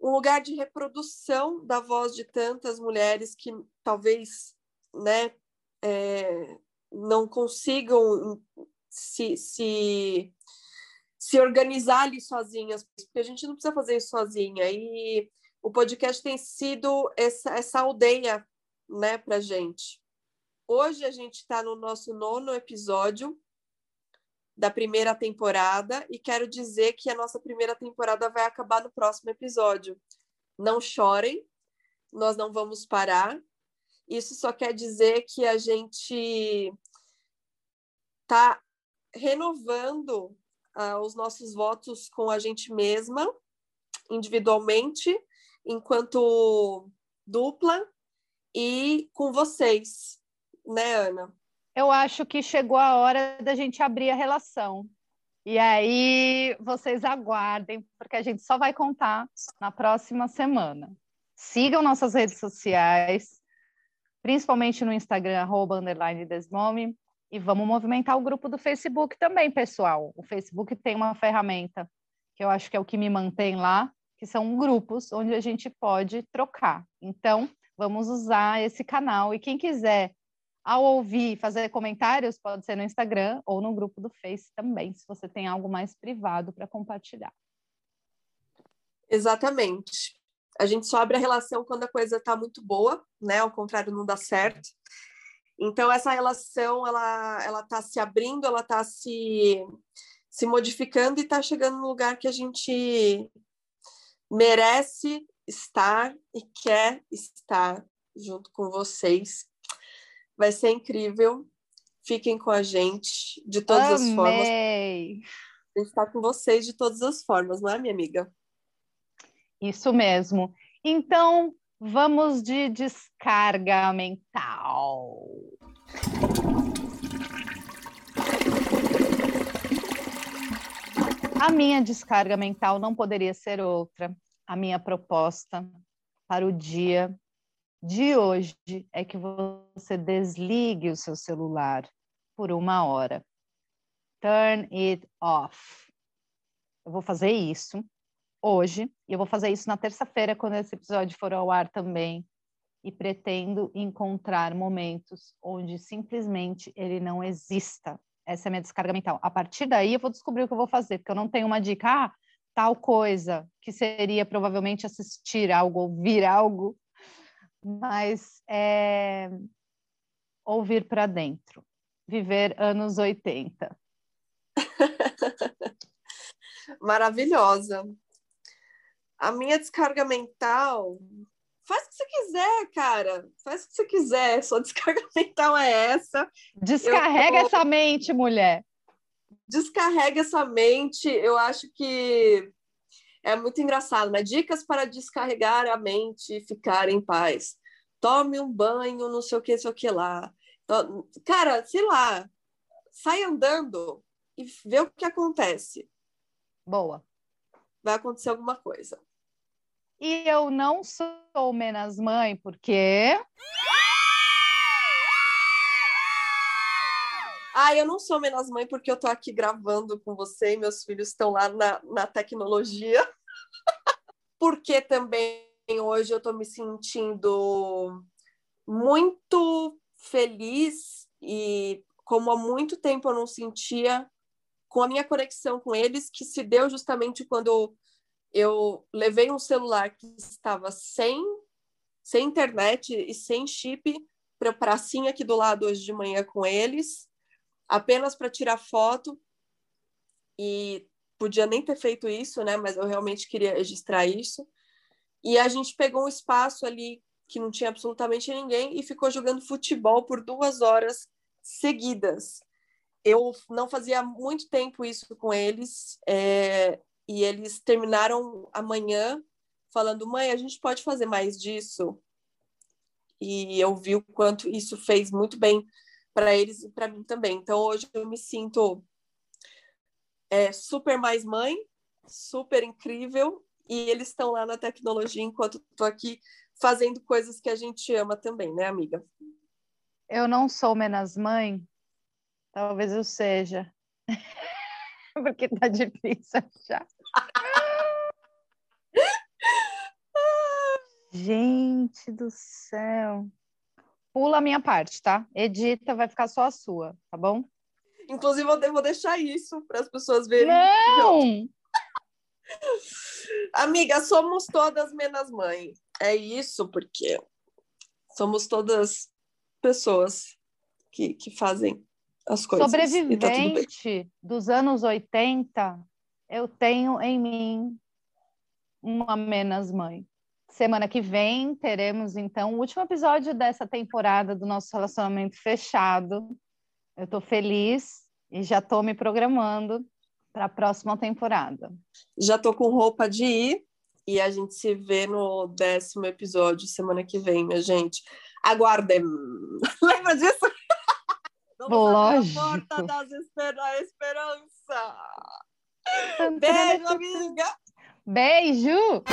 um lugar de reprodução da voz de tantas mulheres que talvez né, é, não consigam se, se, se organizar ali sozinhas, porque a gente não precisa fazer isso sozinha. E o podcast tem sido essa, essa aldeia né, para gente. Hoje a gente está no nosso nono episódio da primeira temporada e quero dizer que a nossa primeira temporada vai acabar no próximo episódio. Não chorem, nós não vamos parar. Isso só quer dizer que a gente está renovando uh, os nossos votos com a gente mesma, individualmente, enquanto dupla, e com vocês, né, Ana? Eu acho que chegou a hora da gente abrir a relação. E aí vocês aguardem, porque a gente só vai contar na próxima semana. Sigam nossas redes sociais, principalmente no Instagram, arroba, Desmome, e vamos movimentar o grupo do Facebook também, pessoal. O Facebook tem uma ferramenta que eu acho que é o que me mantém lá, que são grupos onde a gente pode trocar. Então, vamos usar esse canal. E quem quiser, ao ouvir, fazer comentários, pode ser no Instagram ou no grupo do Face também, se você tem algo mais privado para compartilhar. Exatamente. A gente só abre a relação quando a coisa está muito boa, né? Ao contrário, não dá certo. Então, essa relação, ela ela está se abrindo, ela está se, se modificando e está chegando no lugar que a gente merece estar e quer estar junto com vocês. Vai ser incrível. Fiquem com a gente de todas Amei. as formas. A gente está com vocês de todas as formas, não é, minha amiga? Isso mesmo. Então, vamos de descarga mental. A minha descarga mental não poderia ser outra. A minha proposta para o dia de hoje é que você desligue o seu celular por uma hora. Turn it off. Eu vou fazer isso hoje e eu vou fazer isso na terça-feira quando esse episódio for ao ar também. E pretendo encontrar momentos onde simplesmente ele não exista. Essa é a minha descarga mental. A partir daí eu vou descobrir o que eu vou fazer, porque eu não tenho uma dica, ah, tal coisa, que seria provavelmente assistir algo, ouvir algo, mas é ouvir para dentro, viver anos 80. Maravilhosa. A minha descarga mental. Faz o que você quiser, cara. Faz o que você quiser. Sua descarga mental é essa. Descarrega tô... essa mente, mulher. Descarrega essa mente. Eu acho que é muito engraçado, né? Dicas para descarregar a mente e ficar em paz. Tome um banho, não sei o que, sei o que lá. Cara, sei lá, sai andando e vê o que acontece. Boa. Vai acontecer alguma coisa. E eu não sou menos mãe, porque. Ah, eu não sou menos mãe porque eu tô aqui gravando com você e meus filhos estão lá na, na tecnologia. Porque também hoje eu tô me sentindo muito feliz e como há muito tempo eu não sentia com a minha conexão com eles, que se deu justamente quando eu levei um celular que estava sem, sem internet e sem chip para a pracinha aqui do lado hoje de manhã com eles, apenas para tirar foto. E podia nem ter feito isso, né? Mas eu realmente queria registrar isso. E a gente pegou um espaço ali que não tinha absolutamente ninguém e ficou jogando futebol por duas horas seguidas. Eu não fazia muito tempo isso com eles. É, e eles terminaram amanhã falando: mãe, a gente pode fazer mais disso? E eu vi o quanto isso fez muito bem para eles e para mim também. Então hoje eu me sinto é, super mais mãe, super incrível, e eles estão lá na tecnologia enquanto estou aqui fazendo coisas que a gente ama também, né, amiga? Eu não sou menos mãe, talvez eu seja. Porque tá difícil achar. Gente do céu. Pula a minha parte, tá? Edita, vai ficar só a sua, tá bom? Inclusive, eu vou deixar isso para as pessoas verem. Não! Amiga, somos todas menos mãe. É isso, porque somos todas pessoas que, que fazem as coisas. Tá Sobrevivente tá dos anos 80, eu tenho em mim uma menos mãe. Semana que vem teremos então o último episódio dessa temporada do nosso relacionamento fechado. Eu estou feliz e já estou me programando para a próxima temporada. Já estou com roupa de ir e a gente se vê no décimo episódio semana que vem, minha gente. Aguardem. Lembra disso? Lógico. a porta das esper da esperança. Beijo, amiga! Beijo!